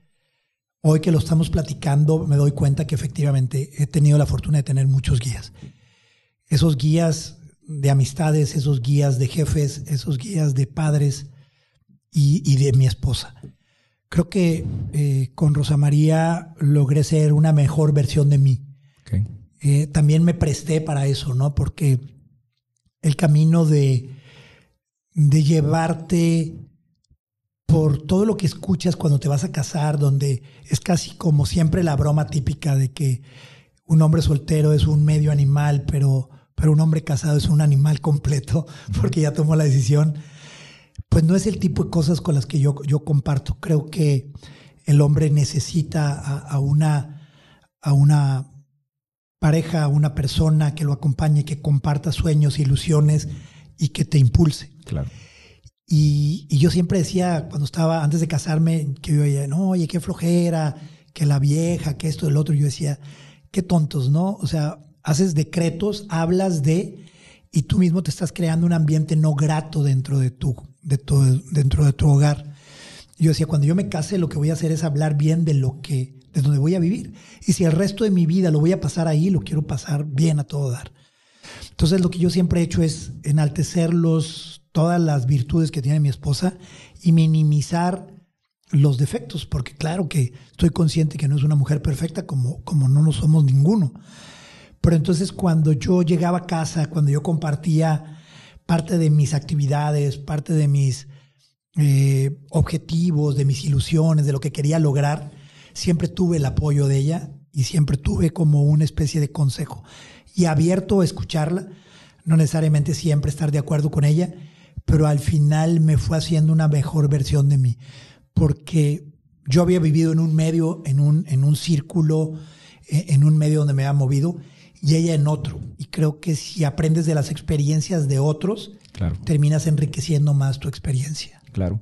Hoy que lo estamos platicando, me doy cuenta que efectivamente he tenido la fortuna de tener muchos guías. Esos guías de amistades, esos guías de jefes, esos guías de padres y, de mi esposa. Creo que eh, con Rosa María logré ser una mejor versión de mí. Eh, también me presté para eso, ¿no? Porque el camino de, de llevarte por todo lo que escuchas cuando te vas a casar, donde es casi como siempre la broma típica de que un hombre soltero es un medio animal, pero, pero un hombre casado es un animal completo porque ya tomó la decisión. Pues no es el tipo de cosas con las que yo, yo comparto. Creo que el hombre necesita a, una, a una pareja, a una persona que lo acompañe, que comparta sueños, ilusiones y que te impulse. Claro. Y, yo siempre decía, cuando estaba antes de casarme, que yo decía, no, oye, qué flojera, que la vieja, que esto, el otro. Yo decía, qué tontos, ¿no? O sea, haces decretos, hablas de, y tú mismo te estás creando un ambiente no grato dentro de tu, de dentro de tu hogar. Yo decía, cuando yo me case, lo que voy a hacer es hablar bien de lo que, de donde voy a vivir. Y si el resto de mi vida lo voy a pasar ahí, lo quiero pasar bien a todo dar. Entonces lo que yo siempre he hecho es enaltecer los, todas las virtudes que tiene mi esposa y minimizar los defectos, porque claro que estoy consciente que no es una mujer perfecta como, como no lo somos ninguno. Pero entonces cuando yo llegaba a casa, cuando yo compartía parte de mis actividades, parte de mis eh, objetivos, de mis ilusiones, de lo que quería lograr, siempre tuve el apoyo de ella y siempre tuve como una especie de consejo y abierto a escucharla, no necesariamente siempre estar de acuerdo con ella, pero al final me fue haciendo una mejor versión de mí, porque yo había vivido en un medio, en un, en un círculo, eh, en un medio donde me había movido, y ella en otro. Y creo que si aprendes de las experiencias de otros, terminas enriqueciendo más tu experiencia. Claro.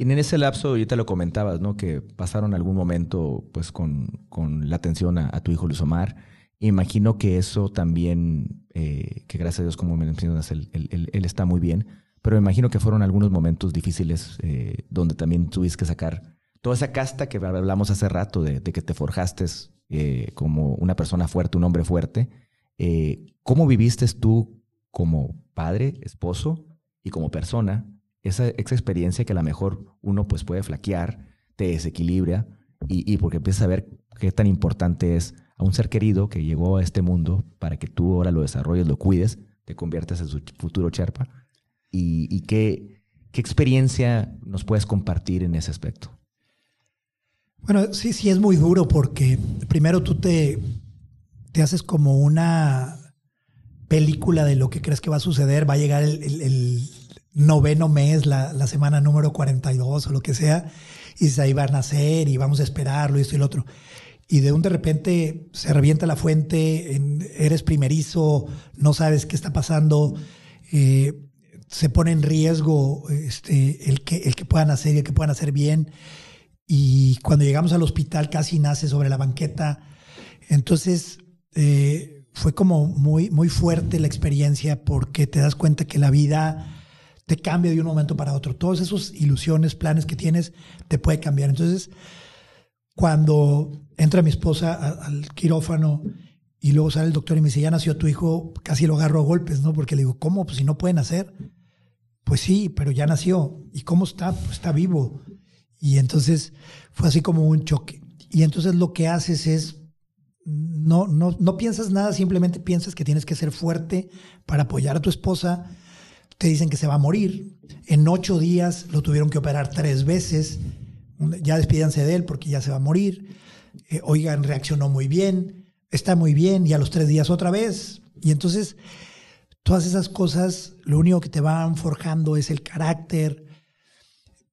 Y en ese lapso, ya te lo comentabas, ¿no? Que pasaron algún momento, pues, con, con la atención a, tu hijo Luis Omar. Imagino que eso también, eh, que gracias a Dios, como me mencionas, él, él, está muy bien, pero me imagino que fueron algunos momentos difíciles eh, donde también tuviste que sacar toda esa casta que hablamos hace rato de, que te forjaste eh, como una persona fuerte, un hombre fuerte. ¿Cómo viviste tú como padre, esposo y como persona esa, esa experiencia que a lo mejor uno pues puede flaquear, te desequilibra y, y porque empiezas a ver qué tan importante es a un ser querido que llegó a este mundo para que tú ahora lo desarrolles, lo cuides, te conviertas en su futuro Sherpa. ¿Y, y qué, experiencia nos puedes compartir en ese aspecto? Bueno, sí, sí es muy duro porque primero tú te, te haces como una película de lo que crees que va a suceder, va a llegar el, noveno mes, la, la, semana número 42 o lo que sea, y ahí va a nacer y vamos a esperarlo y esto y lo otro. Y de un de repente se revienta la fuente, eres primerizo, no sabes qué está pasando, eh, se pone en riesgo este, el, que, el que puedan hacer y el que puedan hacer bien. Y cuando llegamos al hospital casi nace sobre la banqueta. Entonces eh, fue como muy, muy fuerte la experiencia porque te das cuenta que la vida te cambia de un momento para otro. Todas esas ilusiones, planes que tienes, te puede cambiar. Entonces, cuando entra mi esposa al quirófano y luego sale el doctor y me dice, ya nació tu hijo, casi lo agarro a golpes, ¿no? Porque le digo, ¿cómo? Pues si no pueden hacer. Pues sí, pero ya nació. ¿Y cómo está? Pues está vivo. Y entonces fue así como un choque. Y entonces lo que haces es, no, no, no piensas nada, simplemente piensas que tienes que ser fuerte para apoyar a tu esposa, te dicen que se va a morir. En ocho días lo tuvieron que operar tres veces. Ya despídanse de él porque ya se va a morir. Eh, oigan, reaccionó muy bien, está muy bien y a los tres días otra vez. Y entonces, todas esas cosas, lo único que te van forjando es el carácter.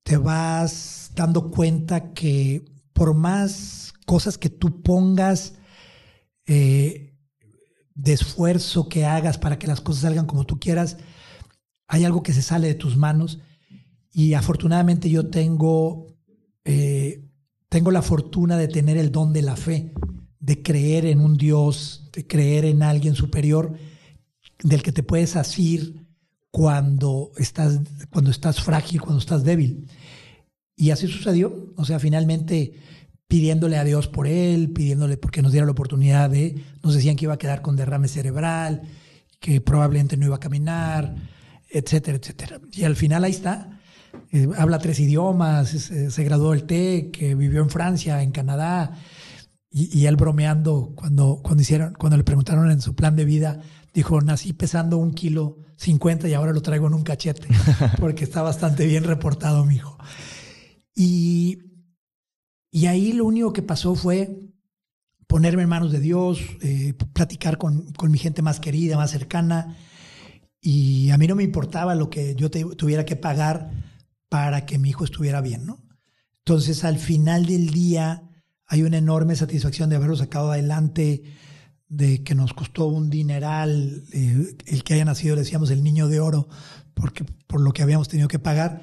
Te vas dando cuenta que por más cosas que tú pongas eh, de esfuerzo que hagas para que las cosas salgan como tú quieras, hay algo que se sale de tus manos y afortunadamente yo tengo, eh, tengo la fortuna de tener el don de la fe, de creer en un Dios, de creer en alguien superior del que te puedes asir cuando estás, cuando estás frágil, cuando estás débil. Y así sucedió. O sea, finalmente pidiéndole a Dios por él, pidiéndole porque nos diera la oportunidad de, nos decían que iba a quedar con derrame cerebral, que probablemente no iba a caminar etcétera, etcétera. Y al final ahí está. Eh, habla tres idiomas, se graduó del TEC, vivió en Francia, en Canadá. Y, él bromeando, cuando, cuando, hicieron, cuando le preguntaron en su plan de vida, dijo, nací pesando un kilo cincuenta y ahora lo traigo en un cachete, porque está bastante bien reportado mi hijo. Y, y ahí lo único que pasó fue ponerme en manos de Dios, eh, platicar con, con mi gente más querida, más cercana, y a mí no me importaba lo que yo tuviera que pagar para que mi hijo estuviera bien, ¿no? Entonces, al final del día, hay una enorme satisfacción de haberlo sacado adelante, de que nos costó un dineral eh, el que haya nacido, decíamos, el niño de oro, porque, por lo que habíamos tenido que pagar,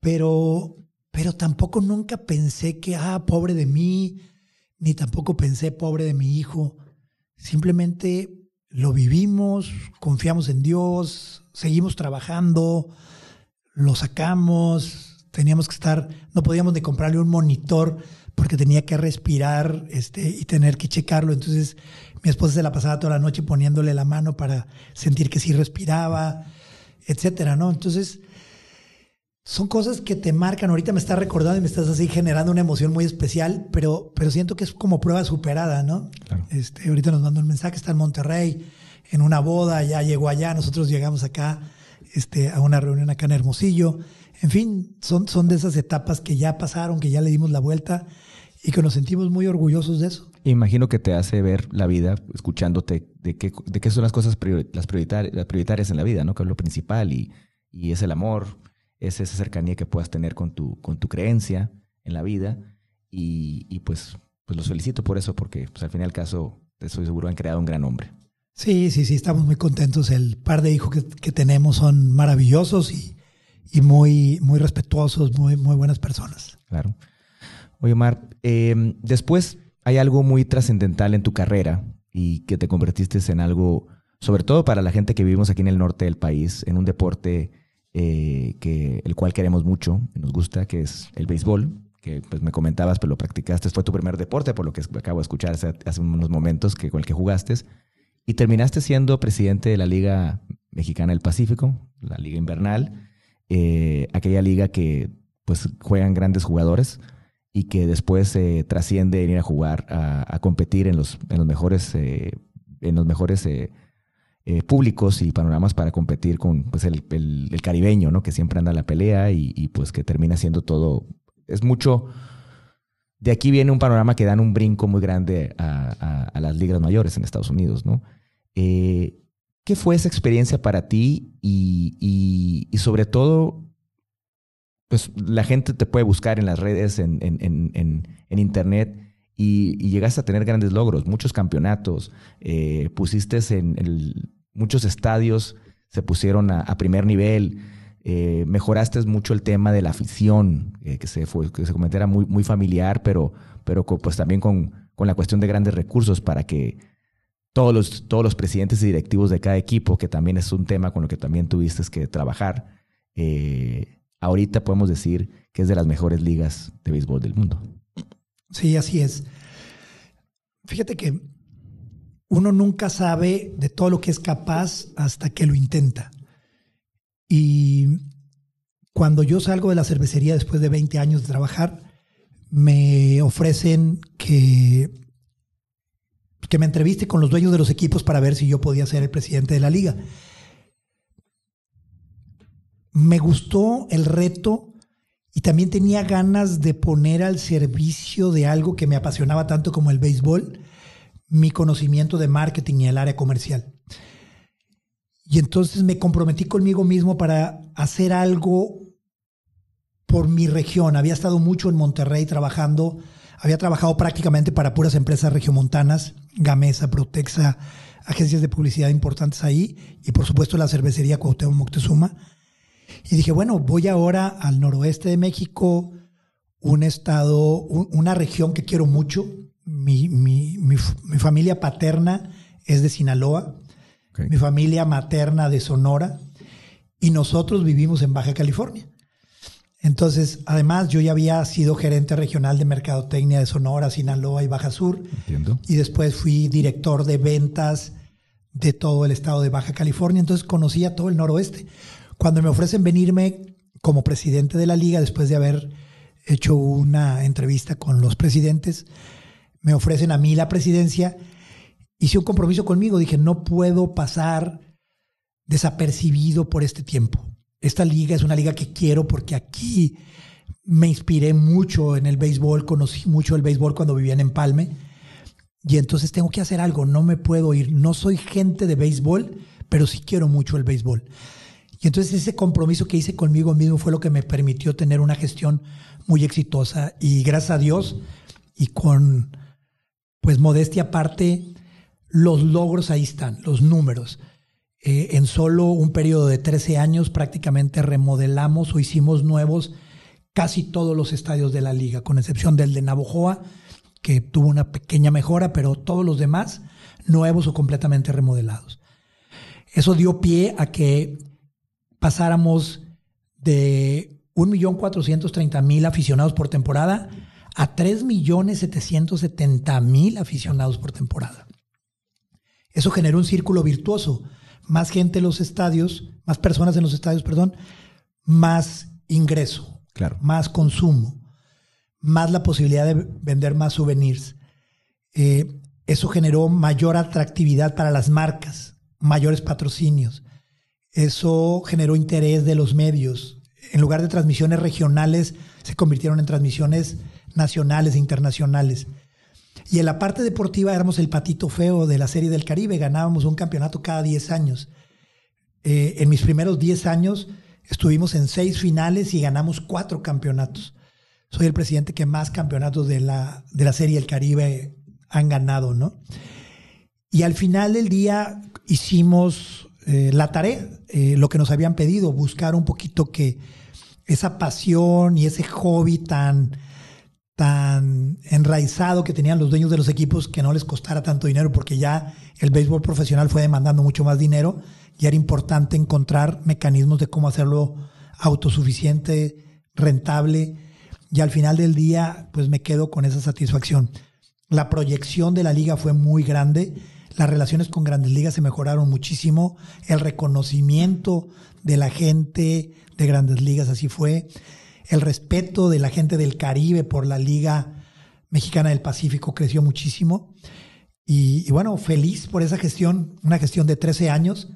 pero, pero tampoco nunca pensé que, ah, pobre de mí, ni tampoco pensé pobre de mi hijo. Simplemente lo vivimos, confiamos en Dios, seguimos trabajando, lo sacamos, teníamos que estar, no podíamos ni comprarle un monitor porque tenía que respirar este, y tener que checarlo. Entonces mi esposa se la pasaba toda la noche poniéndole la mano para sentir que sí respiraba, etcétera, ¿no? Entonces son cosas que te marcan. Ahorita me estás recordando y me estás así generando una emoción muy especial, pero, pero siento que es como prueba superada, ¿no? Este, ahorita nos mandó un mensaje, está en Monterrey, en una boda, ya llegó allá, nosotros llegamos acá este, a una reunión acá en Hermosillo. En fin, son, son de esas etapas que ya pasaron, que ya le dimos la vuelta y que nos sentimos muy orgullosos de eso. Imagino que te hace ver la vida escuchándote de qué, de qué son las cosas las, prioritarias, las prioritarias en la vida, ¿no? Que es lo principal y, y es el amor, es esa cercanía que puedas tener con tu, con tu creencia en la vida. Y, pues, pues los felicito por eso, porque pues, al fin y al caso, estoy seguro, han creado un gran hombre. Sí, sí, sí, estamos muy contentos. El par de hijos que, tenemos son maravillosos y, y, muy, muy respetuosos, muy, muy buenas personas. Claro. Oye, Omar, em, después hay algo muy trascendental en tu carrera y que te convertiste en algo, sobre todo para la gente que vivimos aquí en el norte del país, en un deporte eh, que, el cual queremos mucho, nos gusta, que es el béisbol, que pues me comentabas, pero lo practicaste, fue tu primer deporte, por lo que acabo de escuchar hace, unos momentos, que con el que jugaste, y terminaste siendo presidente de la Liga Mexicana del Pacífico, la Liga Invernal, eh, aquella liga que pues juegan grandes jugadores y que después trasciende en ir a jugar, a, competir en los, en los mejores, eh, en los mejores eh, públicos y panoramas para competir con pues, el, caribeño, ¿no? Que siempre anda a la pelea y, pues que termina siendo todo. Es mucho. De aquí viene un panorama que dan un brinco muy grande a, las ligas mayores en Estados Unidos, ¿no? Eh, ¿Qué fue esa experiencia para ti? Y, sobre todo, pues la gente te puede buscar en las redes, en, en internet y, llegaste a tener grandes logros, muchos campeonatos, eh, pusiste en el, muchos estadios se pusieron a, primer nivel. Eh, mejoraste mucho el tema de la afición, eh, que se fue, que se comentara muy, muy familiar, pero, pero pues también con, con, la cuestión de grandes recursos para que todos los, todos los presidentes y directivos de cada equipo, que también es un tema con lo que también tuviste que trabajar, eh, ahorita podemos decir que es de las mejores ligas de béisbol del mundo. Sí, así es. Fíjate que uno nunca sabe de todo lo que es capaz hasta que lo intenta. Y cuando yo salgo de la cervecería después de 20 años de trabajar, me ofrecen que, que me entreviste con los dueños de los equipos para ver si yo podía ser el presidente de la liga. Me gustó el reto y también tenía ganas de poner al servicio de algo que me apasionaba tanto como el béisbol mi conocimiento de marketing y el área comercial. Y entonces me comprometí conmigo mismo para hacer algo por mi región. Había estado mucho en Monterrey trabajando, había trabajado prácticamente para puras empresas regiomontanas, Gamesa, Protexa, agencias de publicidad importantes ahí y por supuesto la cervecería Cuauhtémoc Moctezuma. Y dije, bueno, voy ahora al noroeste de México, un estado, una región que quiero mucho, mi, mi, mi, familia paterna es de Sinaloa, mi familia materna de Sonora y nosotros vivimos en Baja California. Entonces, además, yo ya había sido gerente regional de mercadotecnia de Sonora, Sinaloa y Baja Sur. Entiendo. Y después fui director de ventas de todo el estado de Baja California. Entonces conocía todo el noroeste. Cuando me ofrecen venirme como presidente de la liga, después de haber hecho una entrevista con los presidentes, me ofrecen a mí la presidencia, hice un compromiso conmigo, dije, no puedo pasar desapercibido por este tiempo. Esta liga es una liga que quiero porque aquí me inspiré mucho en el béisbol, conocí mucho el béisbol cuando vivía en Empalme, y entonces tengo que hacer algo, no me puedo ir, no soy gente de béisbol, pero sí quiero mucho el béisbol. Y entonces ese compromiso que hice conmigo mismo fue lo que me permitió tener una gestión muy exitosa y gracias a Dios y con pues modestia aparte, los logros ahí están, los números. Eh, en solo un periodo de 13 años prácticamente remodelamos o hicimos nuevos casi todos los estadios de la liga, con excepción del de Navojoa, que tuvo una pequeña mejora, pero todos los demás nuevos o completamente remodelados. Eso dio pie a que pasáramos de 1.430.000 aficionados por temporada a 3.770.000 aficionados por temporada. Eso generó un círculo virtuoso. Más gente en los estadios, más personas en los estadios, perdón, más ingreso, claro. más consumo, más la posibilidad de vender más souvenirs. Eh, eso generó mayor atractividad para las marcas, mayores patrocinios. Eso generó interés de los medios. En lugar de transmisiones regionales, se convirtieron en transmisiones nacionales e internacionales. Y en la parte deportiva éramos el patito feo de la Serie del Caribe, ganábamos un campeonato cada 10 años. Eh, en mis primeros 10 años estuvimos en seis finales y ganamos cuatro campeonatos. Soy el presidente que más campeonatos de la, de la Serie del Caribe han ganado, ¿no? Y al final del día hicimos eh, la tarea, eh, lo que nos habían pedido, buscar un poquito que esa pasión y ese hobby tan, tan enraizado que tenían los dueños de los equipos que no les costara tanto dinero, porque ya el béisbol profesional fue demandando mucho más dinero y era importante encontrar mecanismos de cómo hacerlo autosuficiente, rentable, y al final del día, pues me quedo con esa satisfacción. La proyección de la liga fue muy grande, las relaciones con grandes ligas se mejoraron muchísimo, el reconocimiento de la gente de grandes ligas así fue, el respeto de la gente del Caribe por la Liga Mexicana del Pacífico creció muchísimo. Y, bueno, feliz por esa gestión, una gestión de 13 años,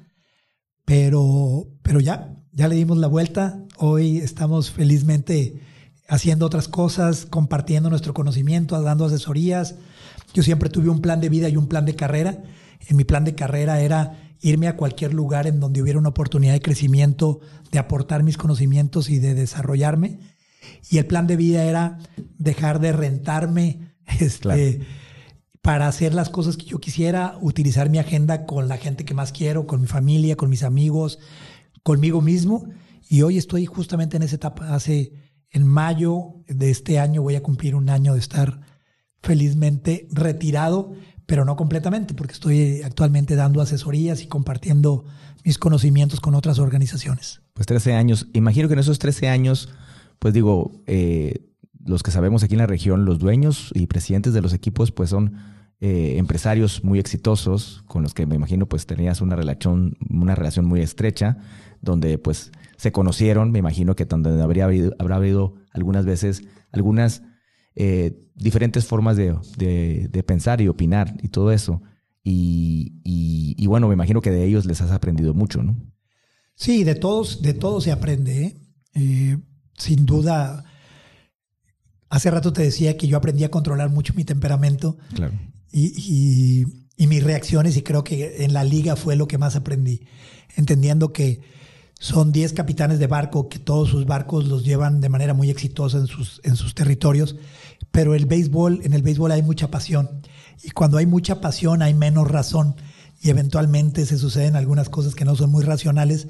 pero, pero ya, ya le dimos la vuelta. Hoy estamos felizmente haciendo otras cosas, compartiendo nuestro conocimiento, dando asesorías. Yo siempre tuve un plan de vida y un plan de carrera. En mi plan de carrera era irme a cualquier lugar en donde hubiera una oportunidad de crecimiento, de aportar mis conocimientos y de desarrollarme. Y el plan de vida era dejar de rentarme este, para hacer las cosas que yo quisiera, utilizar mi agenda con la gente que más quiero, con mi familia, con mis amigos, conmigo mismo. Y hoy estoy justamente en esa etapa. Hace en mayo de este año voy a cumplir un año de estar felizmente retirado, pero no completamente, porque estoy actualmente dando asesorías y compartiendo mis conocimientos con otras organizaciones. Pues 13 años. Imagino que en esos 13 años, pues digo, eh, los que sabemos aquí en la región, los dueños y presidentes de los equipos, pues son eh, empresarios muy exitosos con los que me imagino pues tenías una relación, una relación muy estrecha, donde pues se conocieron, me imagino que donde habría habido, habrá habido algunas veces algunas eh, diferentes formas de, pensar y opinar y todo eso. Y, bueno, me imagino que de ellos les has aprendido mucho, ¿no? Sí, de todos, de todos se aprende. ¿eh? Eh, sin duda, hace rato te decía que yo aprendí a controlar mucho mi temperamento claro. y, y mis reacciones y creo que en la liga fue lo que más aprendí, entendiendo que son 10 capitanes de barco que todos sus barcos los llevan de manera muy exitosa en sus, en sus territorios. Pero el béisbol, en el béisbol hay mucha pasión. Y cuando hay mucha pasión hay menos razón. Y eventualmente se suceden algunas cosas que no son muy racionales.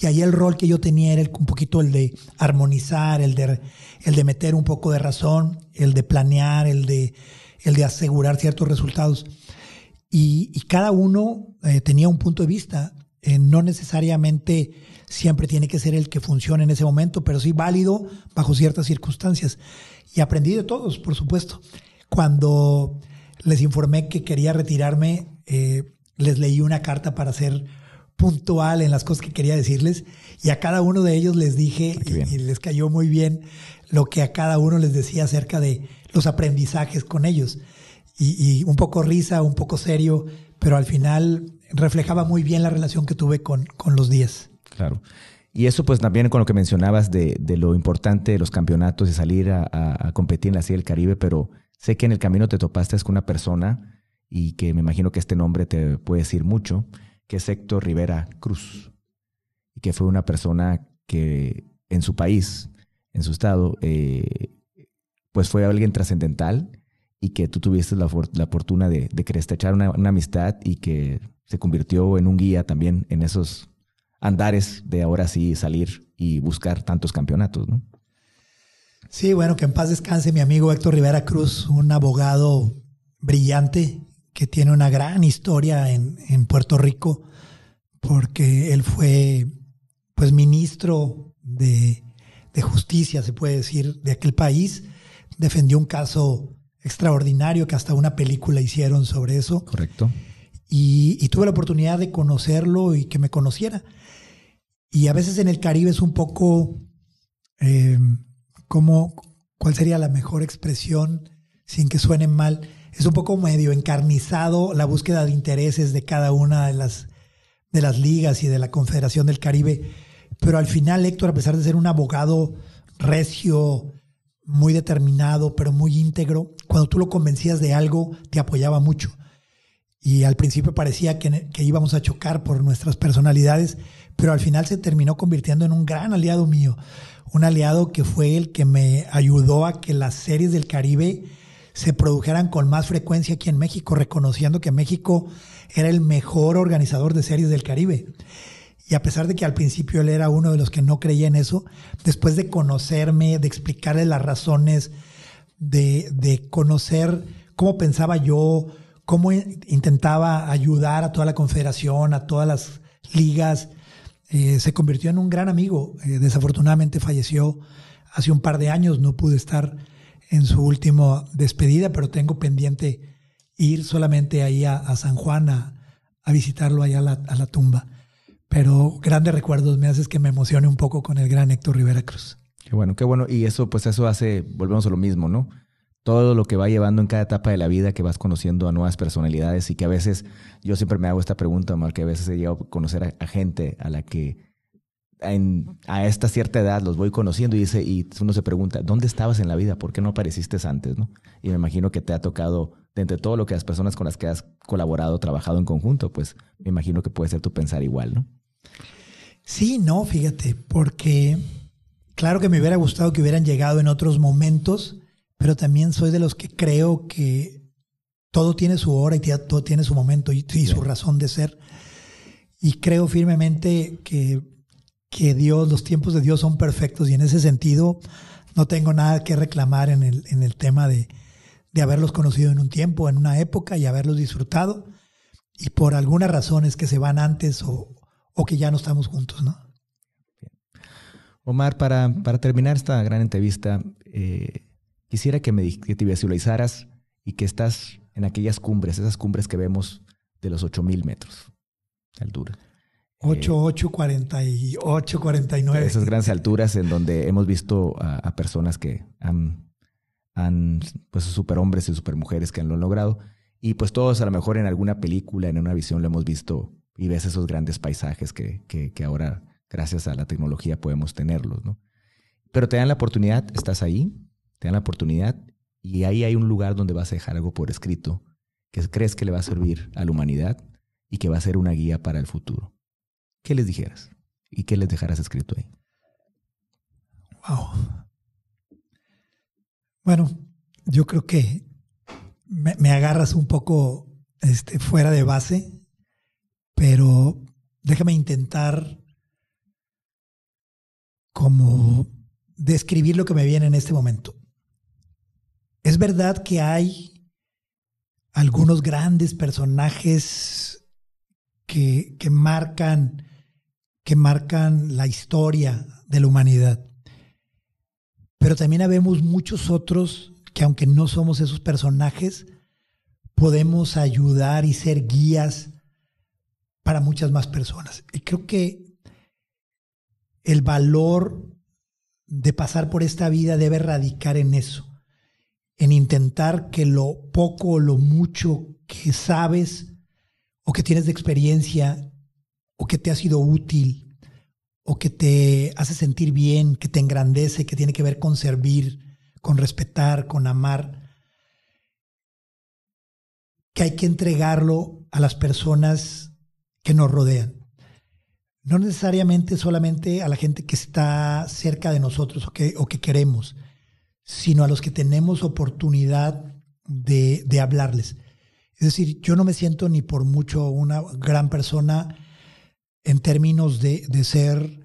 Y ahí el rol que yo tenía era un poquito el de armonizar, el de, el de meter un poco de razón, el de planear, el de, el de asegurar ciertos resultados. Y, cada uno eh, tenía un punto de vista. Eh, no necesariamente siempre tiene que ser el que funcione en ese momento, pero sí válido bajo ciertas circunstancias. Y aprendí de todos, por supuesto. Cuando les informé que quería retirarme, eh, les leí una carta para ser puntual en las cosas que quería decirles y a cada uno de ellos les dije ah, y, les cayó muy bien lo que a cada uno les decía acerca de los aprendizajes con ellos. Y, y un poco risa, un poco serio, pero al final reflejaba muy bien la relación que tuve con, con los 10. Claro. Y eso pues también con lo que mencionabas de, lo importante de los campeonatos y salir a, competir en la Serie del Caribe, pero sé que en el camino te topaste con una persona y que me imagino que este nombre te puede decir mucho, que es Héctor Rivera Cruz, y que fue una persona que en su país, en su estado, eh, pues fue alguien trascendental y que tú tuviste la, fortuna de, de que estrechar una, una amistad y que se convirtió en un guía también en esos andares de ahora sí salir y buscar tantos campeonatos, ¿no? Sí, bueno, que en paz descanse mi amigo Héctor Rivera Cruz, un abogado brillante que tiene una gran historia en, en Puerto Rico, porque él fue pues ministro de, de, justicia, se puede decir, de aquel país, defendió un caso extraordinario que hasta una película hicieron sobre eso. Correcto. Y, tuve la oportunidad de conocerlo y que me conociera. Y a veces en el Caribe es un poco eh, como, ¿cuál sería la mejor expresión sin que suene mal? Es un poco medio encarnizado la búsqueda de intereses de cada una de las, de las ligas y de la Confederación del Caribe. Pero al final, Héctor, a pesar de ser un abogado recio, muy determinado, pero muy íntegro, cuando tú lo convencías de algo, te apoyaba mucho. Y al principio parecía que, íbamos a chocar por nuestras personalidades, pero al final se terminó convirtiendo en un gran aliado mío. Un aliado que fue el que me ayudó a que las series del Caribe se produjeran con más frecuencia aquí en México, reconociendo que México era el mejor organizador de series del Caribe. Y a pesar de que al principio él era uno de los que no creía en eso, después de conocerme, de explicarle las razones, de, conocer cómo pensaba yo, cómo intentaba ayudar a toda la confederación, a todas las ligas, eh, se convirtió en un gran amigo. Eh, desafortunadamente falleció hace un par de años, no pude estar en su última despedida, pero tengo pendiente ir solamente ahí a, San Juan a, visitarlo allá a la tumba pero grandes recuerdos me haces que me emocione un poco con el gran Héctor Rivera Cruz. Qué bueno, qué bueno. Y eso, pues eso hace, volvemos a lo mismo, ¿no? Todo lo que va llevando en cada etapa de la vida, que vas conociendo a nuevas personalidades y que a veces, yo siempre me hago esta pregunta, Omar, que a veces he llegado a conocer a, gente a la que a esta cierta edad los voy conociendo y, dice, y uno se pregunta, ¿dónde estabas en la vida? ¿Por qué no apareciste antes? ¿no? Y me imagino que te ha tocado, de entre todo lo que las personas con las que has colaborado, trabajado en conjunto, pues me imagino que puede ser tu pensar igual, ¿no? Sí, no, fíjate, porque claro que me hubiera gustado que hubieran llegado en otros momentos, pero también soy de los que creo que todo tiene su hora y todo tiene su momento y, su razón de ser. Y creo firmemente que, que, Dios, los tiempos de Dios son perfectos y en ese sentido no tengo nada que reclamar en el, en el tema de, de haberlos conocido en un tiempo, en una época y haberlos disfrutado. Y por algunas razones que se van antes o, o que ya no estamos juntos, ¿no? Omar, para, para terminar esta gran entrevista, eh, quisiera que, me, que te visualizaras y que estás en aquellas cumbres, esas cumbres que vemos de los 8000 metros de altura. 8, 8, 48, 49. Esas grandes alturas en donde hemos visto a, personas que han, han, pues superhombres y supermujeres que han lo logrado. Y pues todos a lo mejor en alguna película, en una visión lo hemos visto y ves esos grandes paisajes que, que, ahora, gracias a la tecnología, podemos tenerlos, ¿no? Pero te dan la oportunidad, estás ahí, te dan la oportunidad y ahí hay un lugar donde vas a dejar algo por escrito que crees que le va a servir a la humanidad y que va a ser una guía para el futuro. ¿Qué les dijeras? ¿Y qué les dejarás escrito ahí? Wow. Bueno, yo creo que me, me agarras un poco este, fuera de base pero déjame intentar como describir lo que me viene en este momento. Es verdad que hay algunos grandes personajes que, que, marcan, que marcan la historia de la humanidad. Pero también habemos muchos otros que aunque no somos esos personajes, podemos ayudar y ser guías para muchas más personas. Y creo que el valor de pasar por esta vida debe radicar en eso, en intentar que lo poco o lo mucho que sabes o que tienes de experiencia o que te ha sido útil o que te hace sentir bien, que te engrandece, que tiene que ver con servir, con respetar, con amar, que hay que entregarlo a las personas que nos rodean. No necesariamente solamente a la gente que está cerca de nosotros o que, o que queremos, sino a los que tenemos oportunidad de, de hablarles. Es decir, yo no me siento ni por mucho una gran persona en términos de, de, ser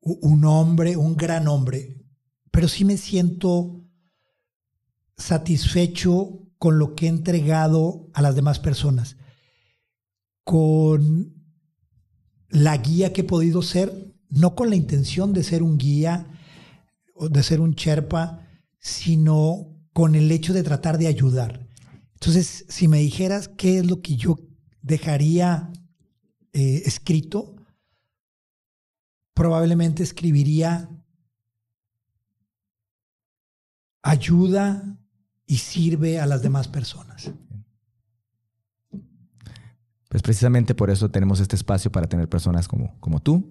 un hombre, un gran hombre, pero sí me siento satisfecho con lo que he entregado a las demás personas con la guía que he podido ser, no con la intención de ser un guía o de ser un Sherpa, sino con el hecho de tratar de ayudar. Entonces, si me dijeras qué es lo que yo dejaría eh, escrito, probablemente escribiría ayuda y sirve a las demás personas. Pues precisamente por eso tenemos este espacio para tener personas como, como tú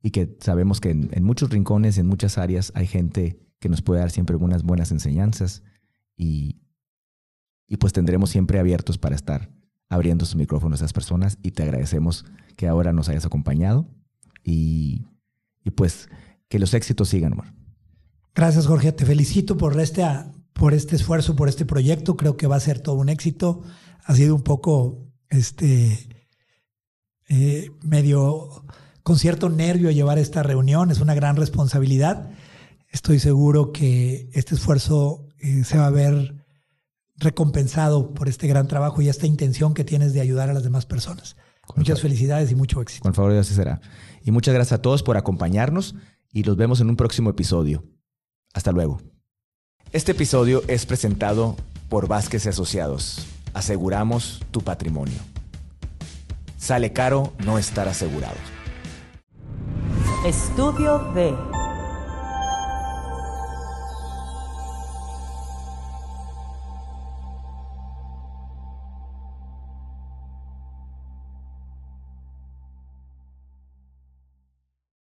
y que sabemos que en, muchos rincones, en muchas áreas hay gente que nos puede dar siempre unas buenas enseñanzas y, y pues tendremos siempre abiertos para estar abriendo sus micrófonos a esas personas y te agradecemos que ahora nos hayas acompañado y, y pues que los éxitos sigan, Omar. Gracias, Jorge. Te felicito por este, por este esfuerzo, por este proyecto. Creo que va a ser todo un éxito. Ha sido un poco este, eh, medio con cierto nervio llevar esta reunión. Es una gran responsabilidad. Estoy seguro que este esfuerzo eh, se va a ver recompensado por este gran trabajo y esta intención que tienes de ayudar a las demás personas. Muchas felicidades y mucho éxito. Con favor Dios será. Y muchas gracias a todos por acompañarnos y los vemos en un próximo episodio. Hasta luego. Este episodio es presentado por Vázquez Asociados. Aseguramos tu patrimonio. Sale caro no estar asegurado. Estudio de